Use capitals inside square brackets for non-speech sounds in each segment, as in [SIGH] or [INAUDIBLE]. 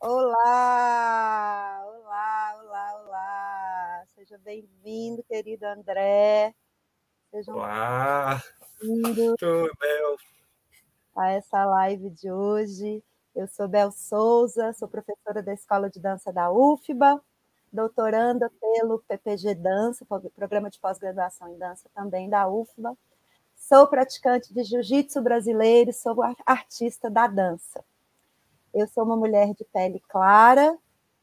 Olá, olá, olá, olá. Seja bem-vindo, querido André. Seja olá. bem-vindo a essa live de hoje. Eu sou Bel Souza, sou professora da Escola de Dança da UFBA, doutoranda pelo PPG Dança, Programa de Pós-Graduação em Dança também da UFBA. Sou praticante de jiu-jitsu brasileiro, sou artista da dança. Eu sou uma mulher de pele clara,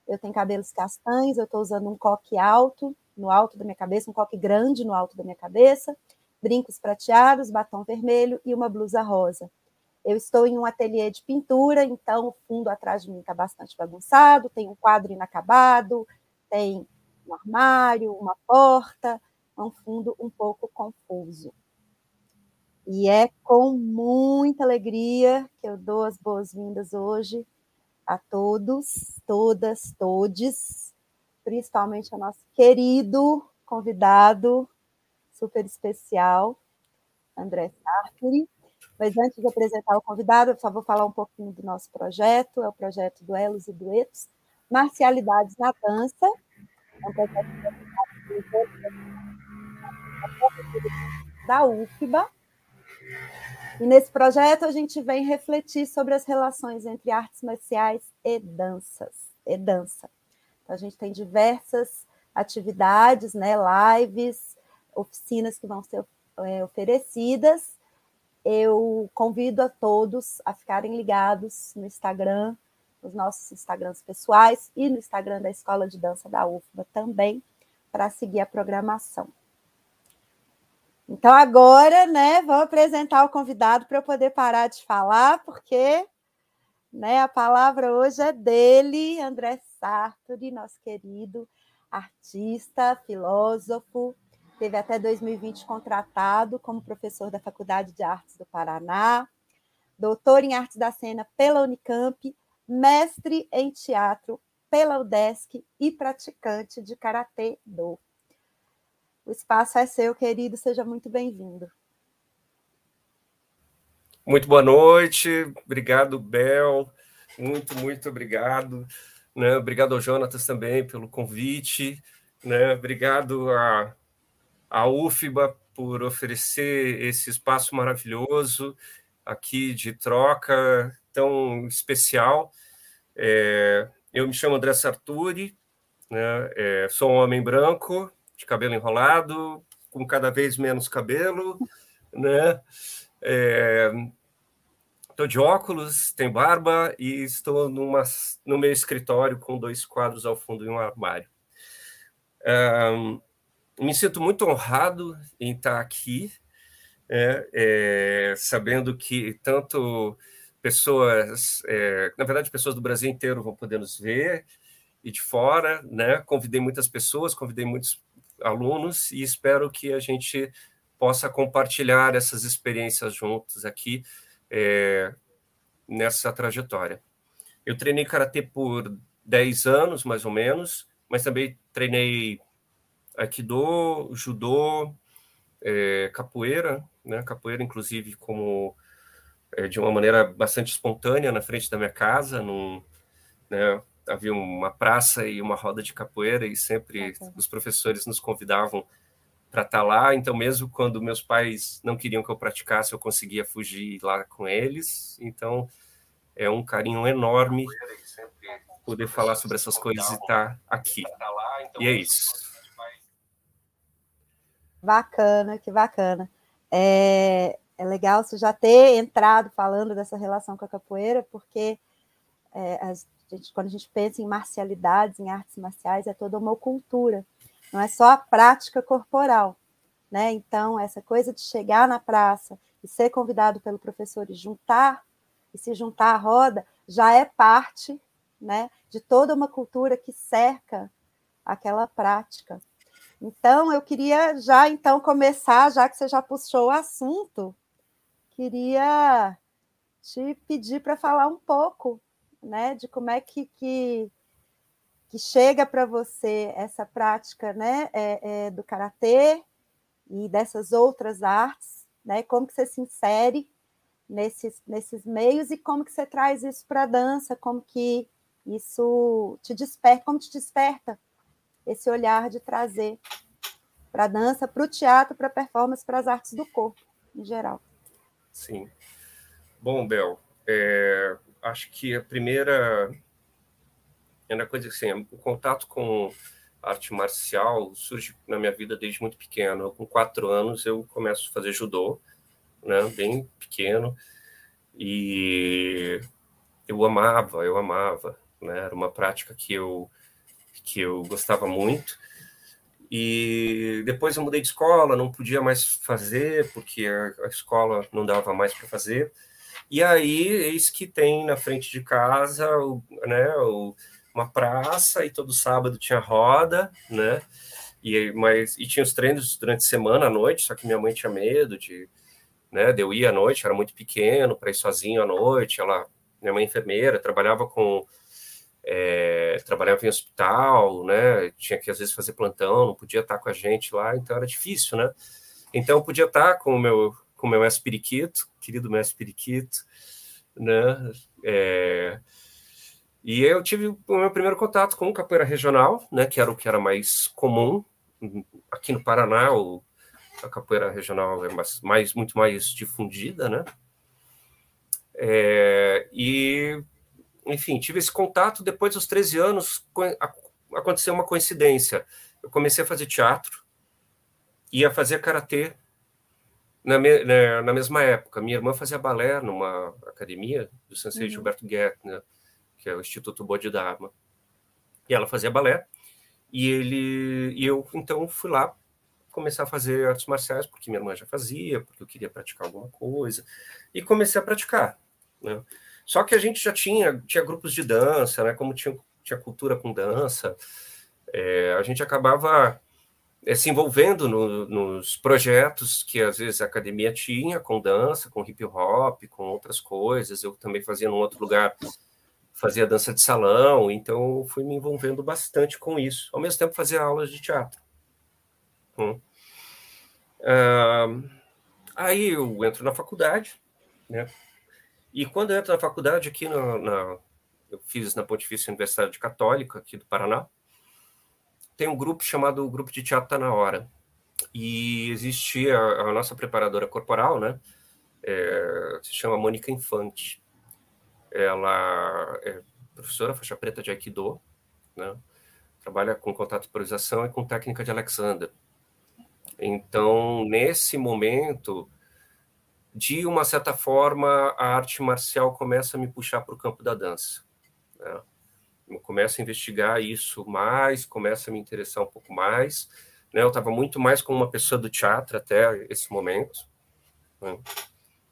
eu tenho cabelos castanhos, eu estou usando um coque alto no alto da minha cabeça, um coque grande no alto da minha cabeça, brincos prateados, batom vermelho e uma blusa rosa. Eu estou em um ateliê de pintura, então o fundo atrás de mim está bastante bagunçado, tem um quadro inacabado, tem um armário, uma porta, é um fundo um pouco confuso. E é com muita alegria que eu dou as boas-vindas hoje a todos, todas, todes, principalmente ao nosso querido convidado super especial, André Sartori. Mas antes de apresentar o convidado, eu só vou falar um pouquinho do nosso projeto, é o projeto Duelos e Duetos, Marcialidades na Dança, é um projeto da UFBA, e nesse projeto a gente vem refletir sobre as relações entre artes marciais e danças, e dança. Então, a gente tem diversas atividades, né, lives, oficinas que vão ser é, oferecidas. Eu convido a todos a ficarem ligados no Instagram, nos nossos Instagrams pessoais e no Instagram da Escola de Dança da UFBA também, para seguir a programação. Então, agora, né, vou apresentar o convidado para eu poder parar de falar, porque né, a palavra hoje é dele, André Sartori, nosso querido artista, filósofo, teve até 2020 contratado como professor da Faculdade de Artes do Paraná, doutor em Artes da Cena pela Unicamp, mestre em teatro pela UDESC e praticante de Karatê do o espaço é seu, querido, seja muito bem-vindo. Muito boa noite, obrigado, Bel, muito, muito obrigado. Né? Obrigado ao Jonatas também pelo convite, né? obrigado a UFBA por oferecer esse espaço maravilhoso aqui de troca tão especial. É, eu me chamo André Sarturi, né? É, sou um homem branco, de cabelo enrolado, com cada vez menos cabelo, né? Estou é, de óculos, tenho barba e estou numa, no meu escritório com dois quadros ao fundo e um armário. Me sinto muito honrado em estar aqui, é, é, sabendo que tanto pessoas, é, na verdade, pessoas do Brasil inteiro vão poder nos ver e de fora, né? Convidei muitas pessoas, convidei muitos alunos e espero que a gente possa compartilhar essas experiências juntos aqui é, nessa trajetória. Eu treinei karatê por 10 anos, mais ou menos, mas também treinei aikido, judô, é, capoeira, né? Capoeira, inclusive, como é, de uma maneira bastante espontânea na frente da minha casa, num, né? Havia uma praça e uma roda de capoeira e sempre okay. os professores nos convidavam para estar tá lá. Então, mesmo quando meus pais não queriam que eu praticasse, eu conseguia fugir lá com eles. Então, é um carinho enorme poder falar sobre essas coisas e estar tá aqui. E é isso. Bacana, que bacana. É, é legal você já ter entrado falando dessa relação com a capoeira, porque é, as, a gente, quando a gente pensa em marcialidades, em artes marciais, é toda uma cultura, não é só a prática corporal. Né? Então, essa coisa de chegar na praça e ser convidado pelo professor e juntar, e se juntar à roda, já é parte né, de toda uma cultura que cerca aquela prática. Então, eu queria já então começar, já que você já puxou o assunto, queria te pedir para falar um pouco né, de como é que, que, que chega para você essa prática né, é, é, do karatê e dessas outras artes, né, como que você se insere nesses, nesses meios e como que você traz isso para a dança, como que Isso te desperta, como te desperta esse olhar de trazer para a dança, para o teatro, para a performance, para as artes do corpo, em geral. Sim. Bom, Bel, é, acho que a primeira, primeira coisa assim, o contato com arte marcial surge na minha vida desde muito pequeno. Com quatro anos eu começo a fazer judô, né, bem pequeno, e eu amava, eu amava, né, era uma prática que eu que eu gostava muito. E depois eu mudei de escola, não podia mais fazer porque a escola não dava mais para fazer. E aí eis que tem na frente de casa, né, uma praça e todo sábado tinha roda, né? E mas e tinha os treinos durante a semana à noite, só que minha mãe tinha medo de, né, de eu ir à noite, era muito pequeno para ir sozinho à noite. Ela, minha mãe é enfermeira, trabalhava com é, trabalhava em hospital, né? Tinha que às vezes fazer plantão, não podia estar com a gente lá, então era difícil, né? Então podia estar com o meu com o meu mestre periquito, querido mestre periquito, né? É, e eu tive o meu primeiro contato com capoeira regional, né? Que era o que era mais comum aqui no Paraná. O, a capoeira regional é mais, mais muito mais difundida, né? É, e enfim, tive esse contato. Depois dos 13 anos, aconteceu uma coincidência. Eu comecei a fazer teatro e a fazer karatê na, me, na, né, na, mesma época. Minha irmã fazia balé numa academia do sensei uhum. Gilberto Guettner, que é o Instituto Bodhidharma. E ela fazia balé. E ele e eu então fui lá começar a fazer artes marciais porque minha irmã já fazia, porque eu queria praticar alguma coisa e comecei a praticar, né? Só que a gente já tinha, tinha grupos de dança, né? Como tinha, tinha cultura com dança, é, a gente acabava se envolvendo no, nos projetos que às vezes a academia tinha com dança, com hip hop, com outras coisas. Eu também fazia num outro lugar, fazia dança de salão, então fui me envolvendo bastante com isso. Ao mesmo tempo fazia aulas de teatro. Hum. Ah, aí eu entro na faculdade, né? E quando eu entro na faculdade, aqui na, na eu fiz na Pontifícia Universidade Católica, aqui do Paraná, tem um grupo chamado Grupo de Teatro Tá Na Hora. E existe a, a nossa preparadora corporal, né? É, se chama Mônica Infante. Ela é professora faixa preta de Aikido, né? Trabalha com contato e com técnica de Alexander. Então, nesse momento, de uma certa forma, a arte marcial começa a me puxar para o campo da dança. Né? Eu começo a investigar isso mais, começa a me interessar um pouco mais. Né? Eu estava muito mais como uma pessoa do teatro até esse momento. Né?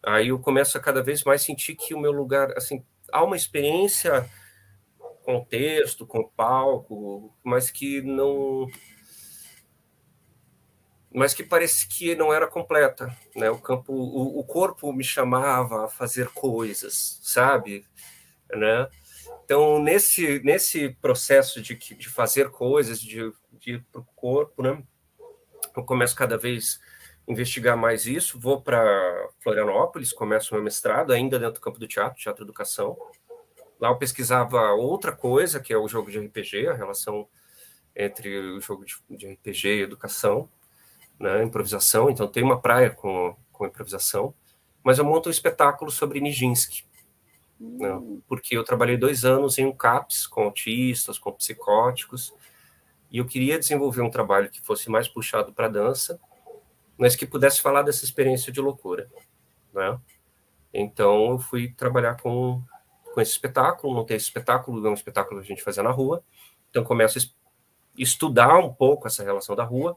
Aí eu começo a cada vez mais sentir que o meu lugar, assim, há uma experiência com o texto, com o palco, mas que não mas que parece que não era completa, né? O campo, o, o, corpo me chamava a fazer coisas, sabe, né? Então nesse nesse processo de, de fazer coisas, de, de ir para o corpo, né? Eu começo cada vez a investigar mais isso. Vou para Florianópolis, começo meu mestrado ainda dentro do campo do teatro, teatro educação. Lá eu pesquisava outra coisa, que é o jogo de RPG, a relação entre o jogo de, de RPG e educação né, improvisação, então tem uma praia com, com improvisação, mas eu monto um espetáculo sobre Nijinsky, né, porque eu trabalhei dois anos em um CAPS com autistas, com psicóticos, e eu queria desenvolver um trabalho que fosse mais puxado para dança, mas que pudesse falar dessa experiência de loucura, né? Então eu fui trabalhar com, com esse espetáculo, montei esse espetáculo, é um espetáculo que a gente fazia na rua, então começo a estudar um pouco essa relação da rua,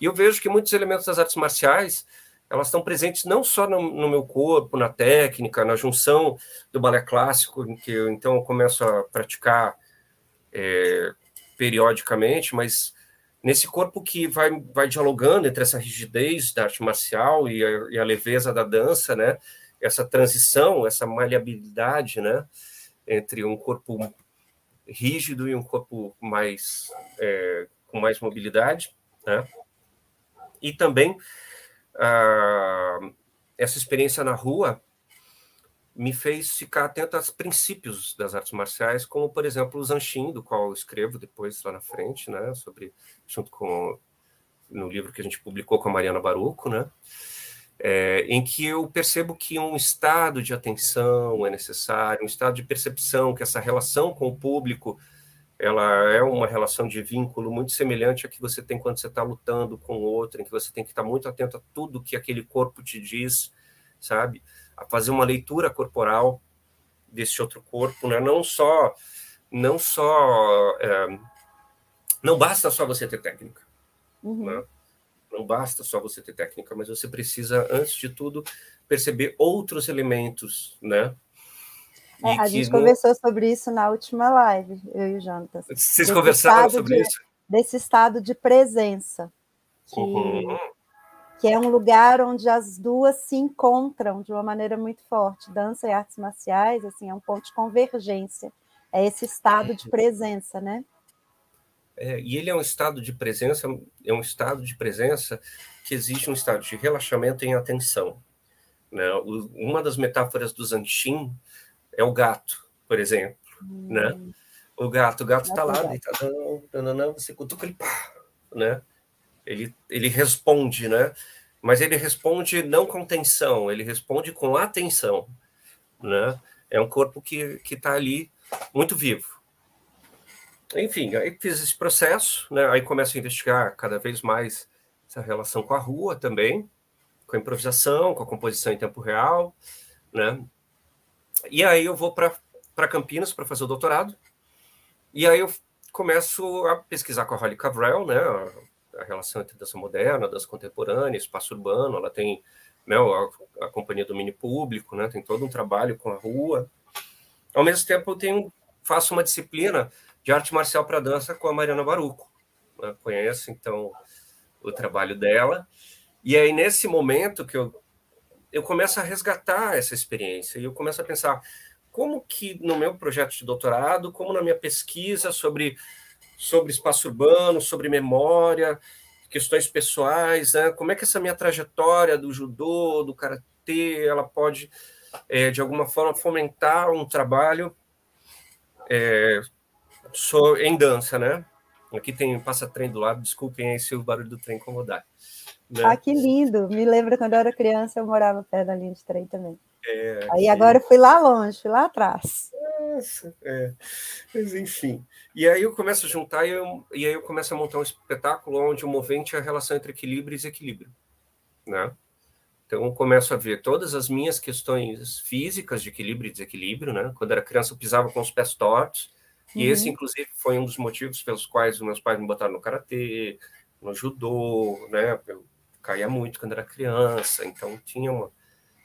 e eu vejo que muitos elementos das artes marciais elas estão presentes não só no, no, meu corpo, na técnica, na junção do balé clássico, em que eu então eu começo a praticar é, periodicamente, mas nesse corpo que vai, vai dialogando entre essa rigidez da arte marcial e a, e a leveza da dança, né? Essa transição, essa maleabilidade, né? Entre um corpo rígido e um corpo mais é, com mais mobilidade, né? e também ah, essa experiência na rua me fez ficar atento aos princípios das artes marciais, como, por exemplo, o Zanchin, do qual eu escrevo depois lá na frente, né, sobre, junto com, no livro que a gente publicou com a Mariana Baruco, né, é, em que eu percebo que um estado de atenção é necessário, um estado de percepção, que essa relação com o público ela é uma relação de vínculo muito semelhante a que você tem quando você está lutando com outro, em que você tem que estar muito atento a tudo que aquele corpo te diz, sabe? A fazer uma leitura corporal desse outro corpo, né? Não só, não só, é, não basta só você ter técnica, uhum. né? Não basta só você ter técnica, mas você precisa, antes de tudo, perceber outros elementos, né? É, a gente conversou sobre isso na última live, eu e o Jonathan. Vocês conversaram sobre de, isso? Desse estado de presença. Que, uhum. que é um lugar onde as duas se encontram de uma maneira muito forte. Dança e artes marciais, assim, é um ponto de convergência. É esse estado de presença, né? É, e ele é um estado de presença, é um estado de presença que exige um estado de relaxamento em atenção. Né? Uma das metáforas do Zanchin é o gato, por exemplo, hum. né? O gato, o gato está lá, deitadão, nananã, você cutuca ele, pá, né? Ele, ele responde, né? Mas ele responde não com tensão, ele responde com atenção, né? É um corpo que está ali muito vivo. Enfim, aí fiz esse processo, né? Aí começo a investigar cada vez mais essa relação com a rua também, com a improvisação, com a composição em tempo real, né? E aí eu vou para Campinas para fazer o doutorado. E aí eu começo a pesquisar com a Holly Cavrell, né, a, a relação entre dança moderna, dança contemporânea, espaço urbano. Ela tem né, a, a companhia mini público, né, tem todo um trabalho com a rua. Ao mesmo tempo, eu tenho, faço uma disciplina de arte marcial para dança com a Mariana Baruco. Né, conheço, então, o trabalho dela. E aí, nesse momento que eu eu começo a resgatar essa experiência e eu começo a pensar como que no meu projeto de doutorado, como na minha pesquisa sobre, sobre espaço urbano, sobre memória, questões pessoais, né? como é que essa minha trajetória do judô, do karatê, ela pode, é, de alguma forma, fomentar um trabalho é, em dança, né? Aqui tem passa-trem do lado, desculpem aí se o barulho do trem incomodar. Né? Ah, que lindo! Me lembro quando eu era criança, eu morava perto da linha de trem também. É, Aí agora eu fui lá longe, fui lá atrás. É. Mas enfim. E aí eu começo a juntar e, eu, e aí eu começo a montar um espetáculo onde o movente é a relação entre equilíbrio e desequilíbrio. Né? Então eu começo a ver todas as minhas questões físicas de equilíbrio e desequilíbrio. Né? Quando era criança eu pisava com os pés tortos. Uhum. E esse, inclusive, foi um dos motivos pelos quais meus pais me botaram no karatê, no judô, né? Eu caía muito quando era criança, então tinha uma,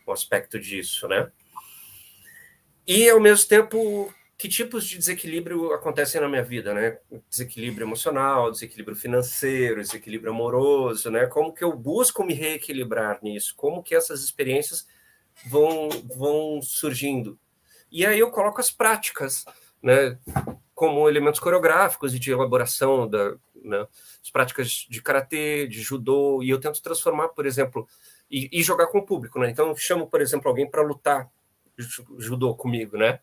um aspecto disso, né? E, ao mesmo tempo, que tipos de desequilíbrio acontecem na minha vida, né? Desequilíbrio emocional, desequilíbrio financeiro, desequilíbrio amoroso, né? Como que eu busco me reequilibrar nisso? Como que essas experiências vão, vão surgindo? E aí eu coloco as práticas, né? Como elementos coreográficos e de elaboração da, né? as práticas de karatê, de judô, e eu tento transformar, por exemplo, e, e jogar com o público, né? Então, chamo, por exemplo, alguém para lutar judô comigo, né?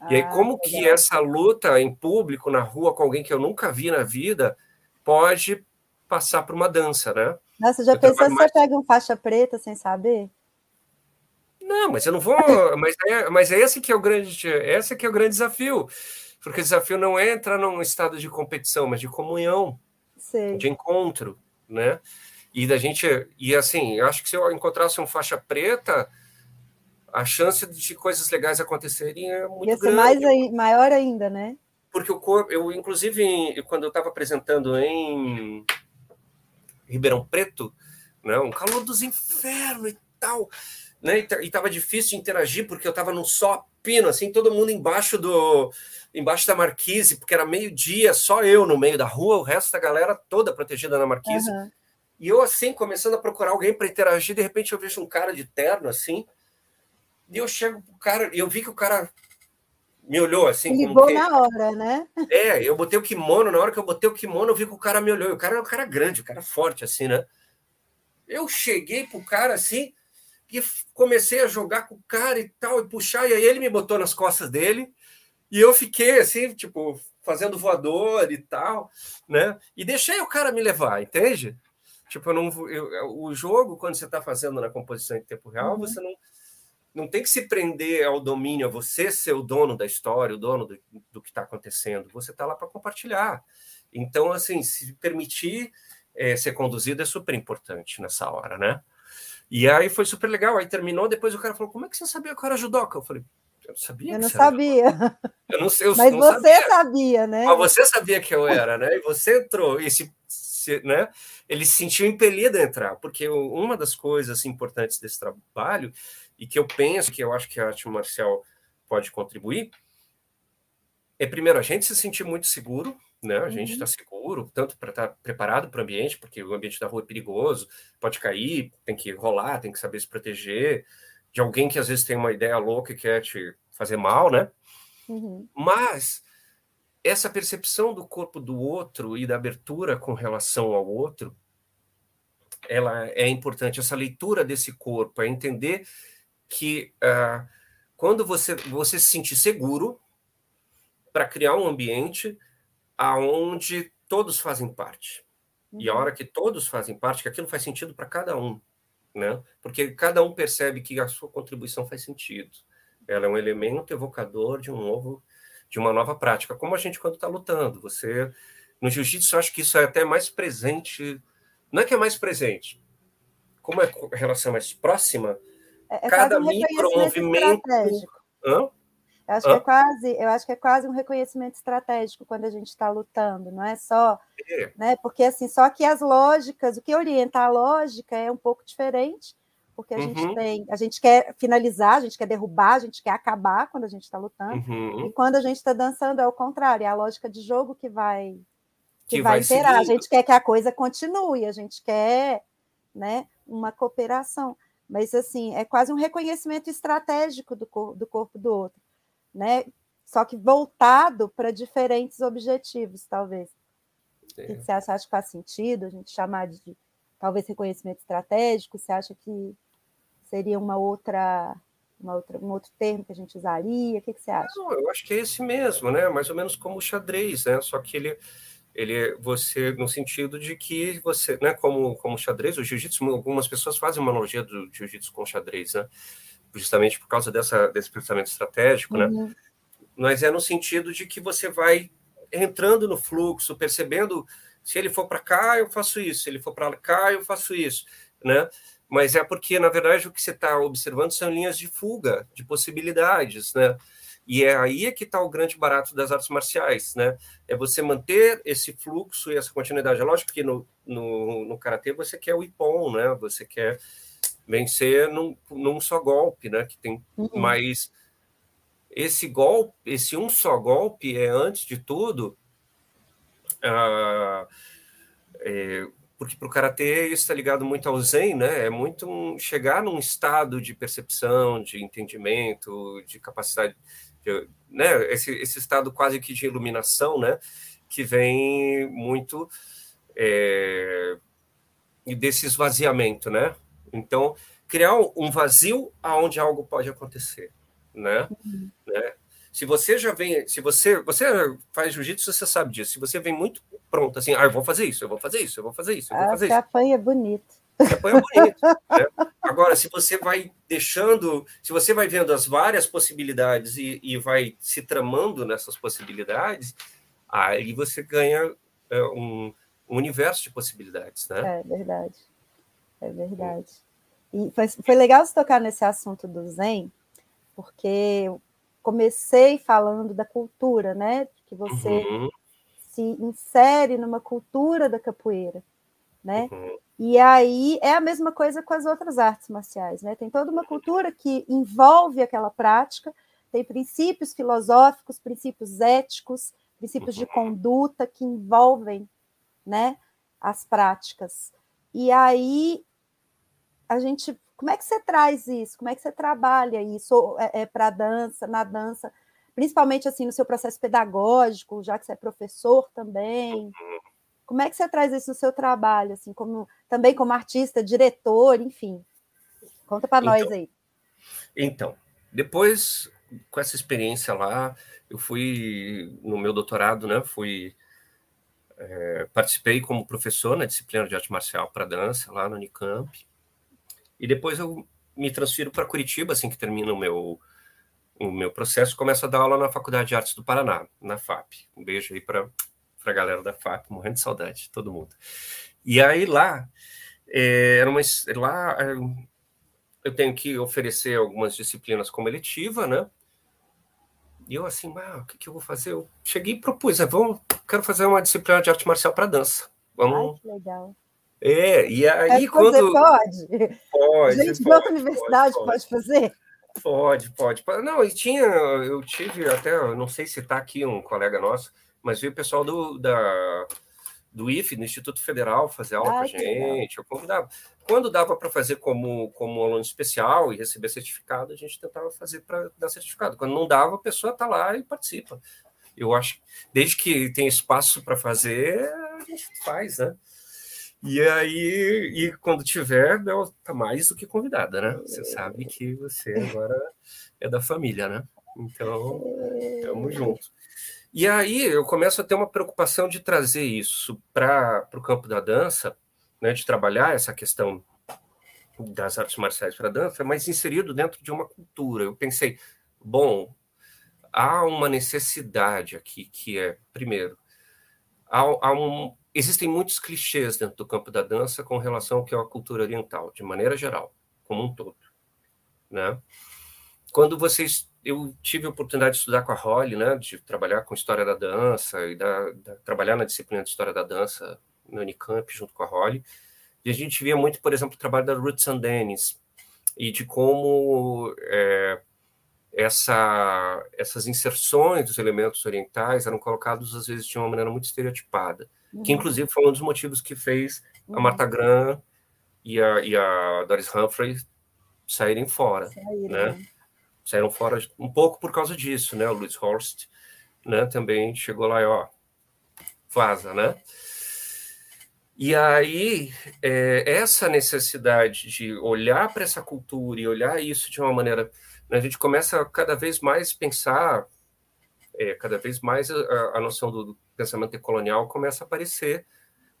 Ah, e aí, ah, como que essa luta em público, na rua, com alguém que eu nunca vi na vida, pode passar por uma dança, né? Nossa, já eu pensou se mais... você pega um faixa preta sem saber? Não, mas eu não vou. mas, é, mas é esse que é o grande, esse que é o grande desafio. Porque o desafio não é entrar num estado de competição, mas de comunhão, Sei. de encontro, né? E da gente. E assim, eu acho que se eu encontrasse um faixa preta, a chance de coisas legais acontecerem é muito Ia ser grande. Mais aí, maior ainda, né? Porque o corpo, eu, inclusive, quando eu estava apresentando em Ribeirão Preto, né, um calor dos infernos e tal, né, e estava difícil de interagir porque eu estava num só pino, assim, todo mundo embaixo do embaixo da marquise, porque era meio-dia, só eu no meio da rua, o resto da galera toda protegida na marquise. Uhum. E eu, assim, começando a procurar alguém para interagir, de repente eu vejo um cara de terno, assim, e eu chego pro cara, e eu vi que o cara me olhou assim. Ligou que... na hora, né? É, eu botei o kimono, na hora que eu botei o kimono, eu vi que o cara me olhou. E o cara é um cara grande, um cara forte, assim, né? Eu cheguei pro cara assim, e comecei a jogar com o cara e tal, e puxar, e aí ele me botou nas costas dele, e eu fiquei assim, tipo, fazendo voador e tal, né? E deixei o cara me levar, entende? Tipo, eu não, eu, o jogo, quando você está fazendo na composição em tempo real, uhum. você não, não tem que se prender ao domínio, a você ser o dono da história, o dono do, do que está acontecendo. Você está lá para compartilhar. Então, assim, se permitir é, ser conduzido é super importante nessa hora, né? E aí foi super legal. Aí terminou, depois o cara falou: Como é que você sabia que eu era judoca? Eu falei: Eu não sabia. Eu não sabia. Eu não. Eu Mas não você sabia. sabia, né? Mas você sabia que eu era, né? E você entrou. E se, se, né? Ele se sentiu impelido a entrar, porque uma das coisas importantes desse trabalho, e que eu penso que eu acho que a arte marcial pode contribuir, é primeiro a gente se sentir muito seguro né? A gente está uhum. seguro, tanto para estar tá preparado para o ambiente, porque o ambiente da rua é perigoso, pode cair, tem que rolar, tem que saber se proteger de alguém que às vezes tem uma ideia louca e quer te fazer mal, né? Uhum. Mas essa percepção do corpo do outro e da abertura com relação ao outro, ela é importante. Essa leitura desse corpo é entender que uh, quando você, você se sentir seguro para criar um ambiente aonde todos fazem parte. Uhum. E a uhum. hora que todos fazem parte, que aquilo faz sentido para cada um, né? Porque cada um percebe que a sua contribuição faz sentido. Ela é um elemento evocador de um novo, de uma nova prática, como a gente quando está lutando. Você no jiu-jitsu, eu acho que isso é até mais presente. Não é que é mais presente. Como é a relação mais próxima, é, é cada um micromovimento. Hã? Eu acho, que é quase, eu acho que é quase um reconhecimento estratégico quando a gente está lutando, não é só, é. né? Porque assim, só que as lógicas, o que orienta a lógica é um pouco diferente, porque a uhum. gente tem, a gente quer finalizar, a gente quer derrubar, a gente quer acabar quando a gente está lutando, uhum. e quando a gente está dançando é o contrário, é a lógica de jogo que vai que, que vai, vai imperar. A gente quer que a coisa continue, a gente quer, né, uma cooperação. Mas assim, é quase um reconhecimento estratégico do, cor do corpo do outro né? Só que voltado para diferentes objetivos, talvez. É. O que você acha? Acha que faz sentido a gente chamar de talvez reconhecimento estratégico? Você acha que seria uma outra, uma outra, um outro termo que a gente usaria? O que, que você acha? Não, eu acho que é esse mesmo, né? Mais ou menos como o xadrez, né? Só que ele, ele você no sentido de que você, né? Como como xadrez, o jiu-jitsu, algumas pessoas fazem uma analogia do jiu-jitsu com xadrez, né? Justamente por causa dessa, desse pensamento estratégico, né? uhum. né? Mas é no sentido de que você vai entrando no fluxo, percebendo se ele for para cá, eu faço isso, se ele for para cá, eu faço isso, né? Mas é porque, na verdade, o que você está observando são linhas de fuga, de possibilidades, né? E é aí é que está o grande barato das artes marciais, né? É você manter esse fluxo e essa continuidade. É lógico que no, no, no Karatê você quer o Ippon, né? Você quer vencer num, num só golpe, né? Que tem uhum. mais esse golpe, esse um só golpe é antes de tudo, uh, é, porque para o karatê isso está ligado muito ao zen, né? É muito um, chegar num estado de percepção, de entendimento, de capacidade, de, né? Esse, esse estado quase que de iluminação, né? Que vem muito é, desse esvaziamento, né? Então, criar um vazio aonde algo pode acontecer, né? Uhum. né? Se você já vem, se você você faz jiu-jitsu, você sabe disso. Se você vem muito pronto, assim, ah, eu vou fazer isso, eu vou fazer isso, eu vou fazer isso, eu vou fazer isso. apanha bonito. Apanha bonito. [LAUGHS] né? Agora, se você vai deixando, se você vai vendo as várias possibilidades e, e vai se tramando nessas possibilidades, aí você ganha é, um, um universo de possibilidades, né? É verdade. É verdade. E foi, foi legal você tocar nesse assunto do Zen, porque comecei falando da cultura, né? Que você uhum. se insere numa cultura da capoeira, né? Uhum. E aí é a mesma coisa com as outras artes marciais, né? Tem toda uma cultura que envolve aquela prática, tem princípios filosóficos, princípios éticos, princípios de uhum. conduta que envolvem, né, as práticas. E aí a gente, como é que você traz isso? Como é que você trabalha isso é, é para a dança, na dança, principalmente assim no seu processo pedagógico, já que você é professor também? Como é que você traz isso no seu trabalho, assim, como também como artista, diretor, enfim? Conta para então, nós aí. Então, depois, com essa experiência lá, eu fui no meu doutorado, né? Fui é, participei como professor na disciplina de arte marcial para dança lá no Unicamp. E depois eu me transfiro para Curitiba, assim que termina o meu o meu processo, começo a dar aula na Faculdade de Artes do Paraná, na FAP. Um beijo aí para a galera da FAP, morrendo de saudade, todo mundo. E aí lá, é, era uma, lá eu tenho que oferecer algumas disciplinas como eletiva, né? E eu assim, ah, o que, que eu vou fazer? Eu cheguei e propus, né, vamos, quero fazer uma disciplina de arte marcial para dança. Vamos. Ai, que legal. É, e aí é, quando. pode? Pode. Gente, pode, outra universidade pode, pode. fazer? Pode, pode. Não, e tinha, eu tive até, não sei se está aqui um colega nosso, mas veio o pessoal do, da, do IFE, do Instituto Federal, fazer aula com a gente. Eu convidava. Quando dava para fazer como, como aluno especial e receber certificado, a gente tentava fazer para dar certificado. Quando não dava, a pessoa está lá e participa. Eu acho, desde que tem espaço para fazer, a gente faz, né? E aí, e quando tiver, ela tá mais do que convidada, né? Você sabe que você agora é da família, né? Então, tamo junto. E aí eu começo a ter uma preocupação de trazer isso para o campo da dança, né, de trabalhar essa questão das artes marciais para dança, mas inserido dentro de uma cultura. Eu pensei, bom, há uma necessidade aqui que é, primeiro, há, há um, existem muitos clichês dentro do campo da dança com relação ao que é a cultura oriental, de maneira geral, como um todo, né? Quando vocês, eu tive a oportunidade de estudar com a Holly, né, de trabalhar com história da dança e da, da, trabalhar na disciplina de história da dança no Unicamp junto com a Holly, e a gente via muito, por exemplo, o trabalho da Ruth Sandenis e de como é, essa, essas inserções dos elementos orientais eram colocados às vezes de uma maneira muito estereotipada que uhum. inclusive foi um dos motivos que fez a Martha Graham e a, e a Doris Humphrey saírem fora, Saíram. né? né? Saíram fora um pouco por causa disso, né? O Louis Horst, né? Também chegou lá e ó, vaza, né? E aí, é, essa necessidade de olhar para essa cultura e olhar isso de uma maneira. Né, a gente começa a cada vez mais pensar, é, cada vez mais a, a noção do, pensamento decolonial começa a aparecer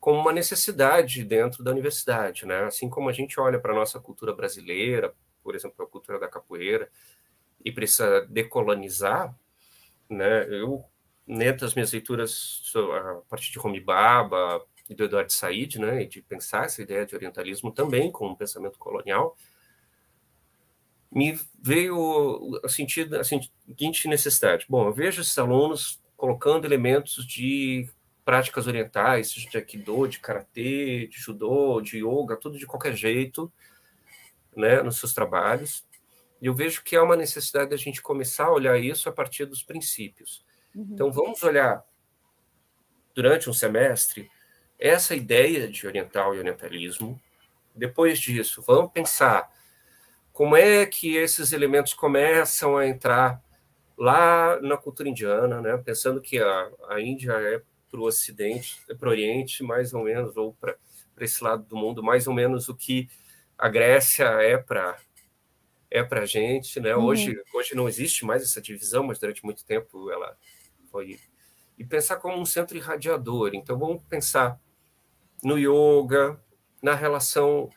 como uma necessidade dentro da universidade, né? Assim como a gente olha para a nossa cultura brasileira, por exemplo, a cultura da capoeira, e precisa decolonizar, né? Eu, dentro das minhas leituras, a partir de Homi Baba e do Eduardo Said, né, e de pensar essa ideia de orientalismo também como um pensamento colonial, me veio a, sentir a seguinte necessidade. Bom, eu vejo esses alunos colocando elementos de práticas orientais, de aikido, de karatê, de judô, de yoga, tudo de qualquer jeito, né, nos seus trabalhos. E eu vejo que há uma necessidade da gente começar a olhar isso a partir dos princípios. Uhum. Então vamos olhar durante um semestre essa ideia de oriental e orientalismo. Depois disso, vamos pensar como é que esses elementos começam a entrar lá na cultura indiana, né? pensando que a, a Índia é para o Ocidente, é para o Oriente, mais ou menos, ou para esse lado do mundo, mais ou menos o que a Grécia é para é para a gente, né? Uhum. Hoje, hoje não existe mais essa divisão, mas durante muito tempo ela foi e pensar como um centro irradiador. Então vamos pensar no yoga, na relação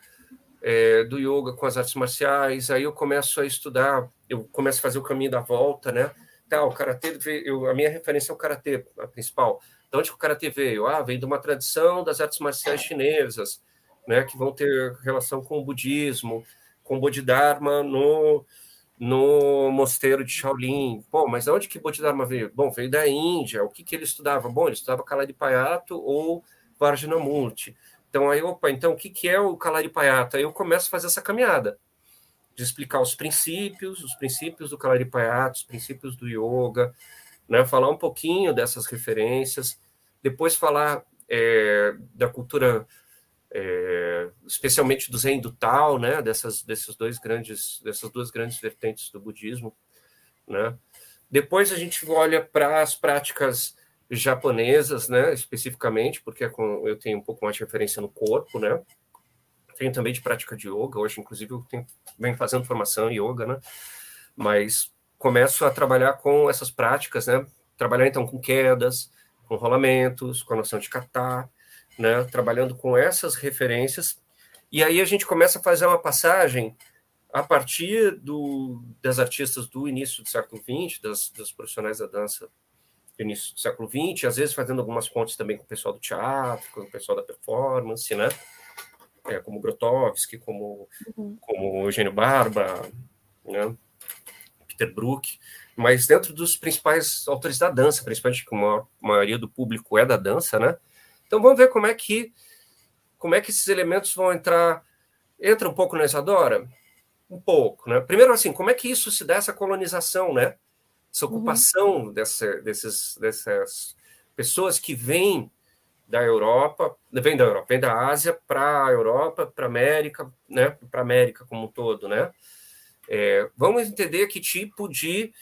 é, do yoga com as artes marciais. Aí eu começo a estudar eu começo a fazer o caminho da volta, né? Tá, o karatê, eu, a minha referência é o karatê, a principal. De onde o karatê veio? Ah, vem de uma tradição das artes marciais chinesas, né, que vão ter relação com o budismo, com o Bodhidharma no, no mosteiro de Shaolin. Bom, mas onde que Bodhidharma veio? Bom, veio da Índia. O que, que ele estudava? Bom, ele estudava Kalaripayato ou Vajrayamurti. Então, aí, opa, então o que, que é o Kalaripayato? Aí eu começo a fazer essa caminhada de explicar os princípios, os princípios do Kalaripayattu, os princípios do yoga, né? falar um pouquinho dessas referências, depois falar é, da cultura, é, especialmente do Zen do Tao, né? dessas, desses dois grandes, dessas duas grandes vertentes do budismo. Né? Depois a gente olha para as práticas japonesas, né? especificamente, porque é com, eu tenho um pouco mais de referência no corpo, né? tenho também de prática de yoga. Hoje, inclusive, eu tenho, venho fazendo formação em yoga, né? Mas começo a trabalhar com essas práticas, né? Trabalhar então com quedas, com rolamentos, com a noção de catar, né? Trabalhando com essas referências. E aí a gente começa a fazer uma passagem a partir do, das artistas do início do século XX, das, das profissionais da dança do início do século XX, às vezes fazendo algumas pontes também com o pessoal do teatro, com o pessoal da performance, né? É, como Grotowski, como, uhum. como Eugênio Barba, né? Peter Brook, mas dentro dos principais autores da dança, principalmente como a maioria do público é da dança, né? Então vamos ver como é que como é que esses elementos vão entrar. Entra um pouco na Isadora? Um pouco, né? Primeiro, assim, como é que isso se dá, essa colonização, né? Essa uhum. ocupação uhum. dessa, desses, dessas pessoas que vêm da Europa, vem da Europa, vem da Ásia para a Europa, para a América, né, para a América como um todo, né? É, vamos entender que tipo de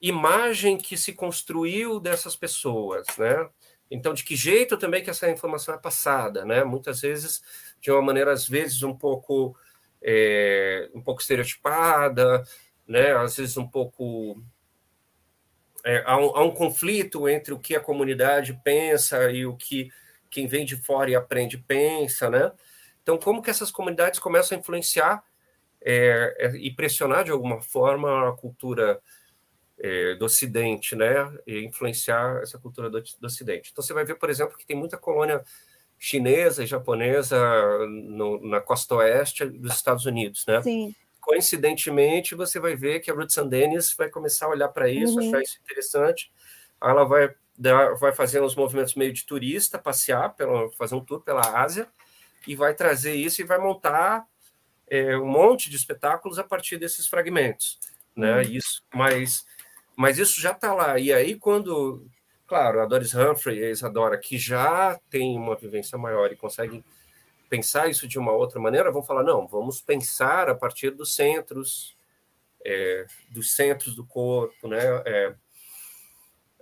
imagem que se construiu dessas pessoas, né? Então, de que jeito também que essa informação é passada, né? Muitas vezes de uma maneira, às vezes, um pouco, é, um pouco estereotipada, né? Às vezes um pouco é, há, um, há, um, conflito entre o que a comunidade pensa e o que quem vem de fora e aprende pensa, né? Então, como que essas comunidades começam a influenciar é, é, e pressionar de alguma forma a cultura é, do Ocidente, né? E influenciar essa cultura do, do, Ocidente. Então, você vai ver, por exemplo, que tem muita colônia chinesa e japonesa no, na costa oeste dos Estados Unidos, né? Sim coincidentemente, você vai ver que a Ruth Sandenis vai começar a olhar para isso, uhum. achar isso interessante. Ela vai, dar, vai fazer uns movimentos meio de turista, passear, pela, fazer um tour pela Ásia, e vai trazer isso e vai montar é, um monte de espetáculos a partir desses fragmentos. Né? Uhum. Isso, mas, mas isso já está lá. E aí, quando. Claro, a Doris Humphrey e a Isadora, que já tem uma vivência maior e conseguem pensar isso de uma outra maneira, vão falar, não, vamos pensar a partir dos centros, é, dos centros do corpo, né? É,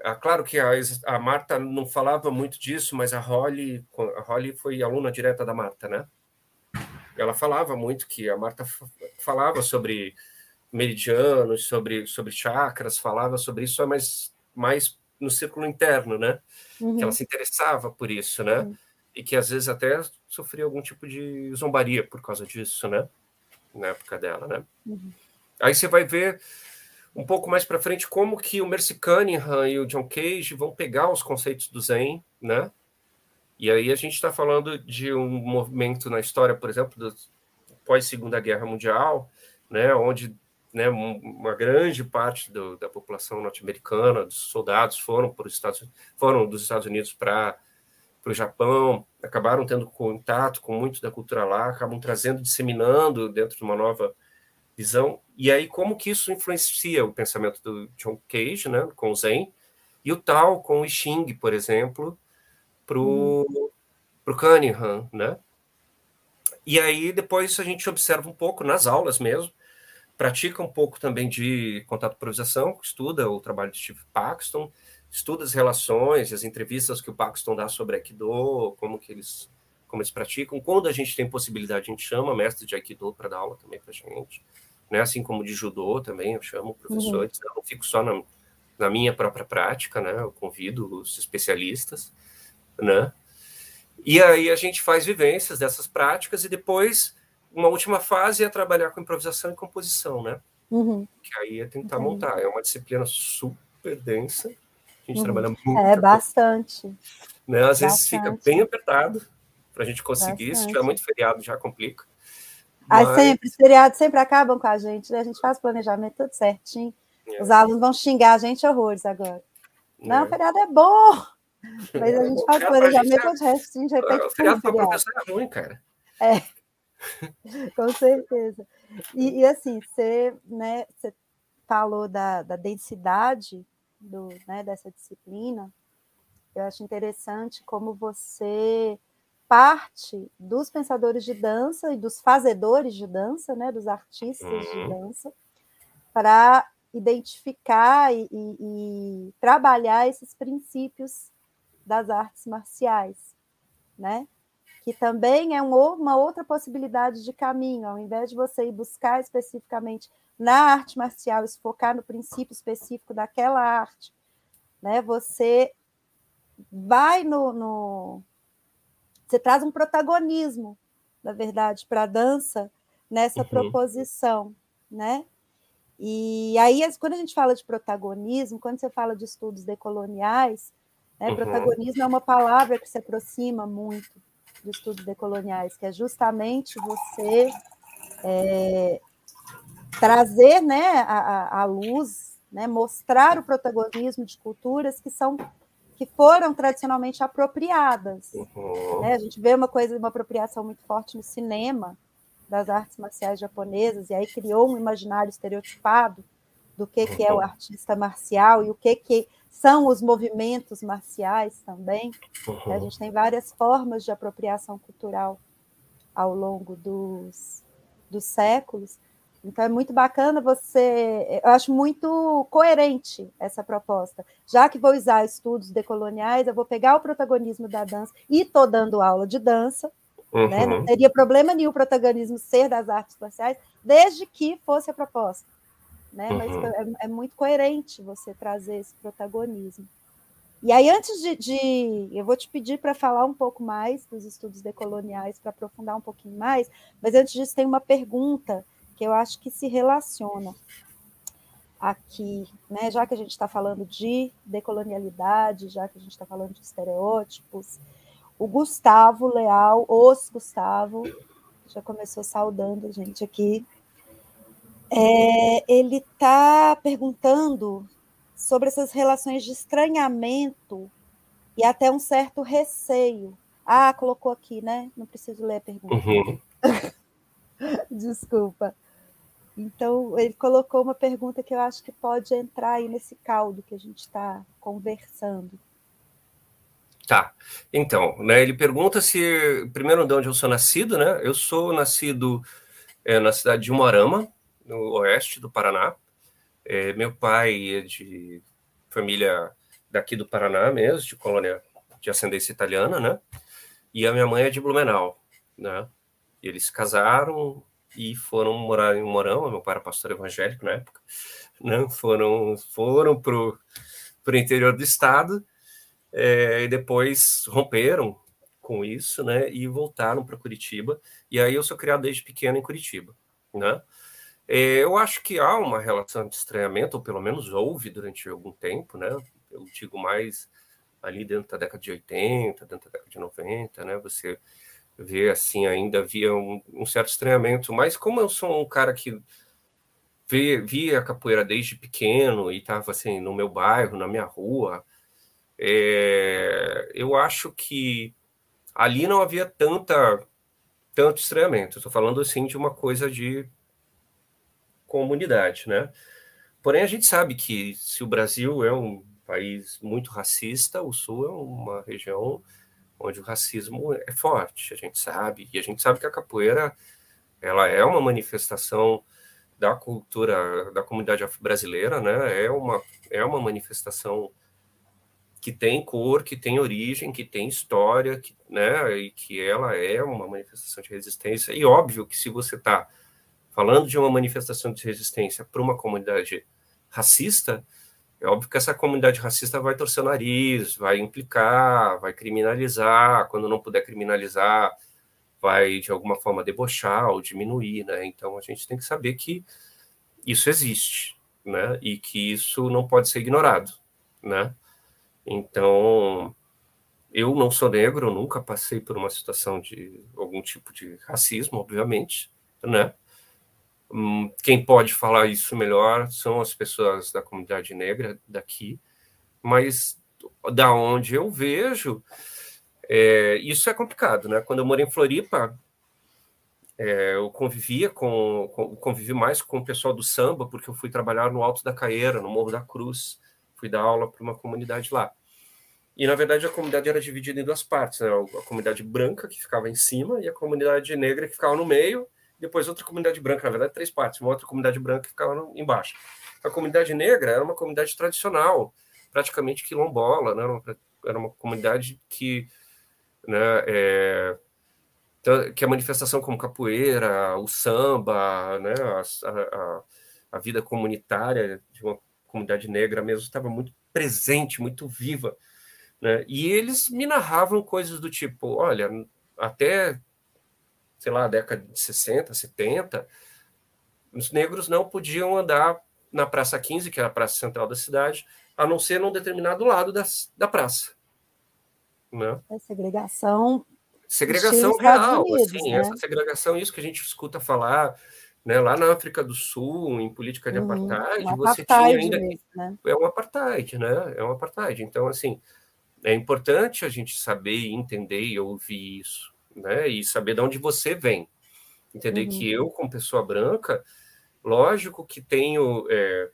é, claro que a, a, Marta não falava muito disso, mas a Holly, a Holly foi aluna direta da Marta, né? Ela falava muito que a Marta falava sobre meridianos, sobre, sobre chakras, falava sobre isso, mas mais no círculo interno, né? Uhum. Que ela se interessava por isso, né? Uhum e que às vezes até sofria algum tipo de zombaria por causa disso, né? Na época dela, né? Uhum. Aí você vai ver um pouco mais para frente como que o Mercy Cunningham e o John Cage vão pegar os conceitos do Zen, né? E aí a gente está falando de um movimento na história, por exemplo, do pós Segunda Guerra Mundial, né? Onde né, uma grande parte do, da população norte-americana, dos soldados foram para os Estados foram dos Estados Unidos para para o Japão, acabaram tendo contato com muito da cultura lá, acabam trazendo, disseminando dentro de uma nova visão. E aí, como que isso influencia o pensamento do John Cage, né, com o Zen, e o Tao com o I Ching, por exemplo, para o hum. Cunningham, né? E aí, depois a gente observa um pouco nas aulas mesmo, pratica um pouco também de contato improvisação, estuda o trabalho de Steve Paxton, estuda as relações, as entrevistas que o Paxton dá sobre Aikido, como que eles como eles praticam. Quando a gente tem possibilidade, a gente chama mestre de Aikido para dar aula também para gente, né? Assim como de Judô também, eu chamo professores. Uhum. Eu não fico só na, na minha própria prática, né? Eu convido os especialistas, né? E aí a gente faz vivências dessas práticas e depois uma última fase é trabalhar com improvisação e composição, né? Uhum. Que aí é tentar uhum. montar. É uma disciplina super densa, a gente uhum. trabalha muito. É, bastante. Né? Às bastante. vezes fica bem apertado para a gente conseguir. Bastante. Se tiver muito feriado, já complica. Mas... sempre, os feriados sempre acabam com a gente, né? A gente faz planejamento tudo certinho. É. Os alunos vão xingar a gente horrores agora. É. Não, o feriado é bom! Mas a gente [LAUGHS] faz planejamento todo resto, de repente. O feriado para professor é ruim, cara. É. [LAUGHS] com certeza. E, e, assim, você, né, você falou da, da densidade do, né, dessa disciplina, eu acho interessante como você parte dos pensadores de dança e dos fazedores de dança, né, dos artistas uhum. de dança, para identificar e, e, e, trabalhar esses princípios das artes marciais, né? Que também é um, uma outra possibilidade de caminho, ao invés de você ir buscar especificamente na arte marcial e se focar no princípio específico daquela arte, né? Você vai no, no você traz um protagonismo, na verdade, para a dança nessa uhum. proposição, né? E aí, quando a gente fala de protagonismo, quando você fala de estudos decoloniais, né, uhum. protagonismo é uma palavra que se aproxima muito de estudos decoloniais, que é justamente você é, trazer né, a, a luz, né, mostrar o protagonismo de culturas que são que foram tradicionalmente apropriadas. Uhum. Né? A gente vê uma coisa, uma apropriação muito forte no cinema das artes marciais japonesas, e aí criou um imaginário estereotipado do que, que é o uhum. artista marcial e o que, que são os movimentos marciais também. Uhum. A gente tem várias formas de apropriação cultural ao longo dos, dos séculos. Então é muito bacana você, eu acho muito coerente essa proposta. Já que vou usar estudos decoloniais, eu vou pegar o protagonismo da dança e estou dando aula de dança, uhum. né? Não teria problema nenhum o protagonismo ser das artes marciais, desde que fosse a proposta. Né? Uhum. Mas é, é, muito coerente você trazer esse protagonismo. E aí, antes de, de eu vou te pedir para falar um pouco mais dos estudos decoloniais, para aprofundar um pouquinho mais, mas antes disso, tem uma pergunta que eu acho que se relaciona aqui, né? Já que a gente está falando de decolonialidade, já que a gente está falando de estereótipos, o Gustavo Leal, os Gustavo, já começou saudando a gente aqui. É, ele está perguntando sobre essas relações de estranhamento e até um certo receio. Ah, colocou aqui, né? Não preciso ler a pergunta. Uhum. [LAUGHS] Desculpa. Então, ele colocou uma pergunta que eu acho que pode entrar aí nesse caldo que a gente está conversando. Tá. Então, né, ele pergunta se, primeiro, de onde eu sou nascido, né? Eu sou nascido é, na cidade de Umarama, no oeste do Paraná. É, meu pai é de família daqui do Paraná mesmo, de colônia de ascendência italiana, né? E a minha mãe é de Blumenau, né? E eles se casaram, e foram morar em Morão, meu pai era pastor evangélico na época, né? foram, foram para o interior do estado é, e depois romperam com isso, né, e voltaram para Curitiba, e aí eu sou criado desde pequeno em Curitiba, né, é, eu acho que há uma relação de estranhamento, ou pelo menos houve durante algum tempo, né, eu digo mais ali dentro da década de 80, dentro da década de 90, né, você ver assim, ainda havia um, um, certo estranhamento, mas como eu sou um cara que vê, via a capoeira desde pequeno e estava assim no meu bairro, na minha rua, é, eu acho que ali não havia tanta tanto estranhamento. Estou falando assim de uma coisa de comunidade, né? Porém, a gente sabe que se o Brasil é um país muito racista, o Sul é uma região onde o racismo é forte, a gente sabe, e a gente sabe que a capoeira ela é uma manifestação da cultura da comunidade brasileira, né? É uma é uma manifestação que tem cor, que tem origem, que tem história, que, né? E que ela é uma manifestação de resistência. E óbvio que se você está falando de uma manifestação de resistência para uma comunidade racista, é óbvio que essa comunidade racista vai torcer o nariz, vai implicar, vai criminalizar, quando não puder criminalizar, vai de alguma forma debochar ou diminuir, né? Então a gente tem que saber que isso existe, né? E que isso não pode ser ignorado, né? Então, eu não sou negro, nunca passei por uma situação de algum tipo de racismo, obviamente, né? Hum, quem pode falar isso melhor são as pessoas da comunidade negra daqui, mas da onde eu vejo, é, isso é complicado, né? Quando eu morei em Floripa, é, eu convivia com, com, convivi mais com o pessoal do samba, porque eu fui trabalhar no Alto da Caeira, no Morro da Cruz, fui dar aula para uma comunidade lá. E, na verdade, a comunidade era dividida em duas partes, né? a comunidade branca, que ficava em cima, e a comunidade negra, que ficava no meio, depois outra comunidade branca, na verdade, três partes, uma outra comunidade branca que ficava embaixo. A comunidade negra era uma comunidade tradicional, praticamente quilombola, né? era, uma, era uma comunidade que né, é, que a manifestação como capoeira, o samba, né, a, a, a vida comunitária de uma comunidade negra mesmo estava muito presente, muito viva. Né? E eles me narravam coisas do tipo: olha, até, sei lá, década de 60, 70, os negros não podiam andar na Praça 15, que é a praça central da cidade, a não ser num determinado lado da, da praça. Né? A segregação. Segregação real, Unidos, assim, né? essa segregação, isso que a gente escuta falar né, lá na África do Sul, em política de apartheid, um você apartheid tinha ainda. Mesmo, né? É um apartheid, né? É um apartheid. Então, assim, é importante a gente saber, entender e ouvir isso, né? E saber de onde você vem. Entender uhum. que eu, como pessoa branca, lógico que tenho. É,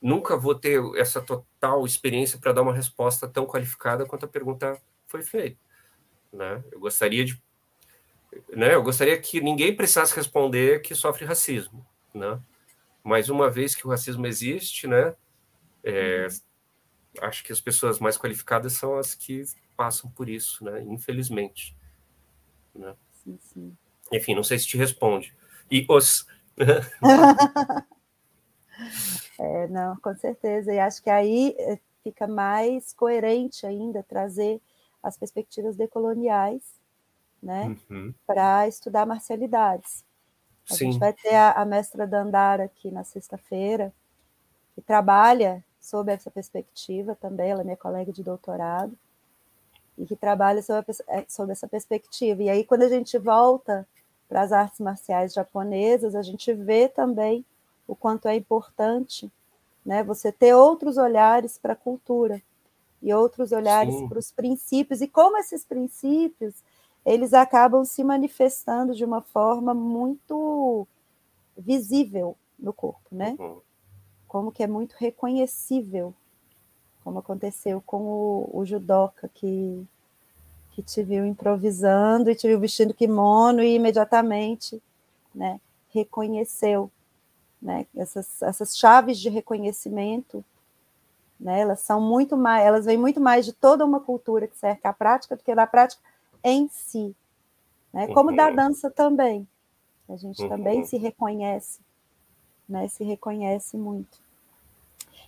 nunca vou ter essa total experiência para dar uma resposta tão qualificada quanto a pergunta foi feita. Né? Eu gostaria de né? Eu gostaria que ninguém precisasse responder que sofre racismo, né? Mas uma vez que o racismo existe, né? É, uhum. Acho que as pessoas mais qualificadas são as que passam por isso, né? Infelizmente, né? Sim, sim. Enfim, não sei se te responde. E os [LAUGHS] é, não, com certeza. E acho que aí eh, fica mais coerente ainda trazer as perspectivas decoloniais né, uhum. para estudar marcialidades. A Sim. gente vai ter a, a mestra Dandara aqui na sexta-feira, que trabalha sob essa perspectiva também, ela é minha colega de doutorado, e que trabalha sob, a, é, sob essa perspectiva. E aí, quando a gente volta para as artes marciais japonesas, a gente vê também o quanto é importante né, você ter outros olhares para a cultura e outros olhares para os princípios, e como esses princípios eles acabam se manifestando de uma forma muito visível no corpo, né? Uhum. Como que é muito reconhecível, como aconteceu com o, o judoca que, que te viu improvisando e te viu vestindo kimono e imediatamente, né, reconheceu, né? Essas, essas chaves de reconhecimento, né? Elas são muito mais, elas vêm muito mais de toda uma cultura que cerca a prática do que da prática em si. Né? Como uhum. da dança também. A gente uhum. também se reconhece, né? se reconhece muito.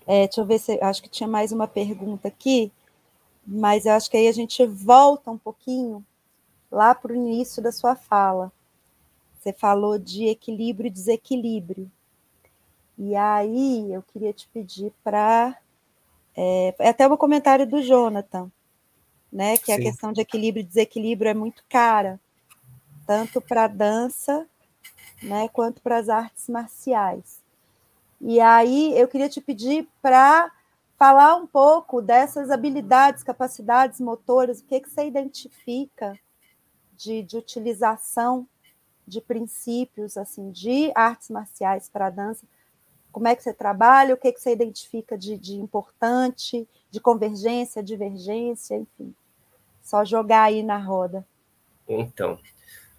É, deixa eu ver se acho que tinha mais uma pergunta aqui, mas eu acho que aí a gente volta um pouquinho lá para o início da sua fala. Você falou de equilíbrio e desequilíbrio. E aí eu queria te pedir para. É, é até um comentário do Jonathan né? Que Sim. a questão de equilíbrio e desequilíbrio é muito cara, tanto para a dança, né, quanto para as artes marciais. E aí eu queria te pedir para falar um pouco dessas habilidades, capacidades motoras, o que, que você identifica de, de utilização de princípios assim de artes marciais para a dança. Como é que você trabalha, o que, que você identifica de, de importante, de convergência, divergência, enfim. Só jogar aí na roda. Então,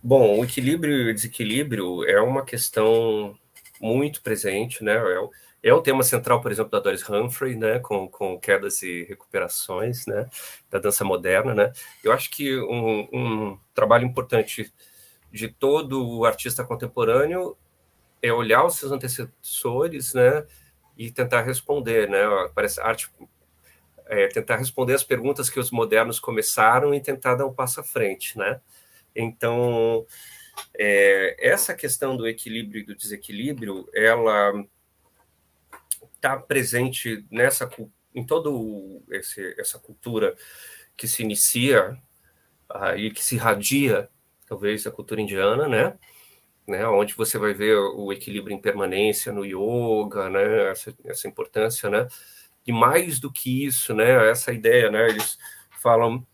bom, o equilíbrio e o desequilíbrio é uma questão muito presente, né? É é o tema central, por exemplo, da Doris Humphrey, né? Com, com quedas e recuperações, né? Da dança moderna, né? Eu acho que um, um trabalho importante de todo o artista contemporâneo é olhar os seus antecessores, né? E tentar responder, né? Parece arte é, tentar responder as perguntas que os modernos começaram e tentar dar um passo à frente, né? Então, é, essa questão do equilíbrio e do desequilíbrio, ela está presente nessa em todo esse, essa cultura que se inicia uh, e que se irradia, talvez, a cultura indiana, né? né? Onde você vai ver o equilíbrio em permanência no yoga, né? Essa, essa importância, né? E mais do que isso, né, essa ideia, né, eles falam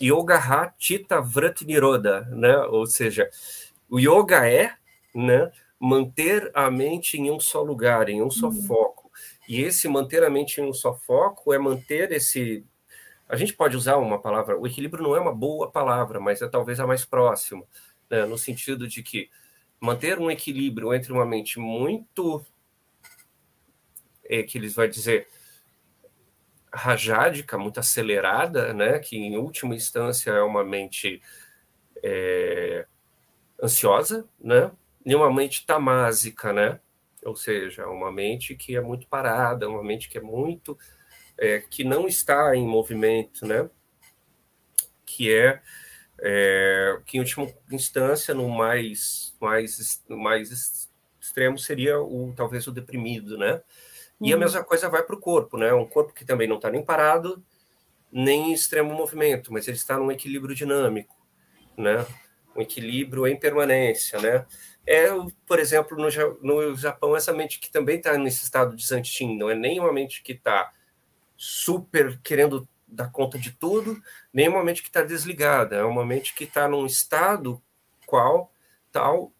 Yoga Hatita Vrat Niroda, né, ou seja, o yoga é, né, manter a mente em um só lugar, em um só uhum. foco. E esse manter a mente em um só foco é manter esse a gente pode usar uma palavra, o equilíbrio não é uma boa palavra, mas é talvez a mais próxima, né, no sentido de que manter um equilíbrio entre uma mente muito é, que eles vão dizer rajádica, muito acelerada, né, que em última instância é uma mente é, ansiosa, né? nenhuma mente tamásica, né? ou seja, uma mente que é muito parada, uma mente que é muito é, que não está em movimento, né? Que é, é, que em última instância, no mais mais mais extremo seria o talvez o deprimido, né? E uhum. a mesma coisa vai para o corpo, né? Um corpo que também não está nem parado, nem em extremo movimento, mas ele está num equilíbrio dinâmico, né? Um equilíbrio em permanência, né? É, por exemplo, no, no Japão, essa mente que também está nesse estado de Santin, não é nem uma mente que está super querendo dar conta de tudo, nem uma mente que está desligada, é uma mente que está num estado qual tal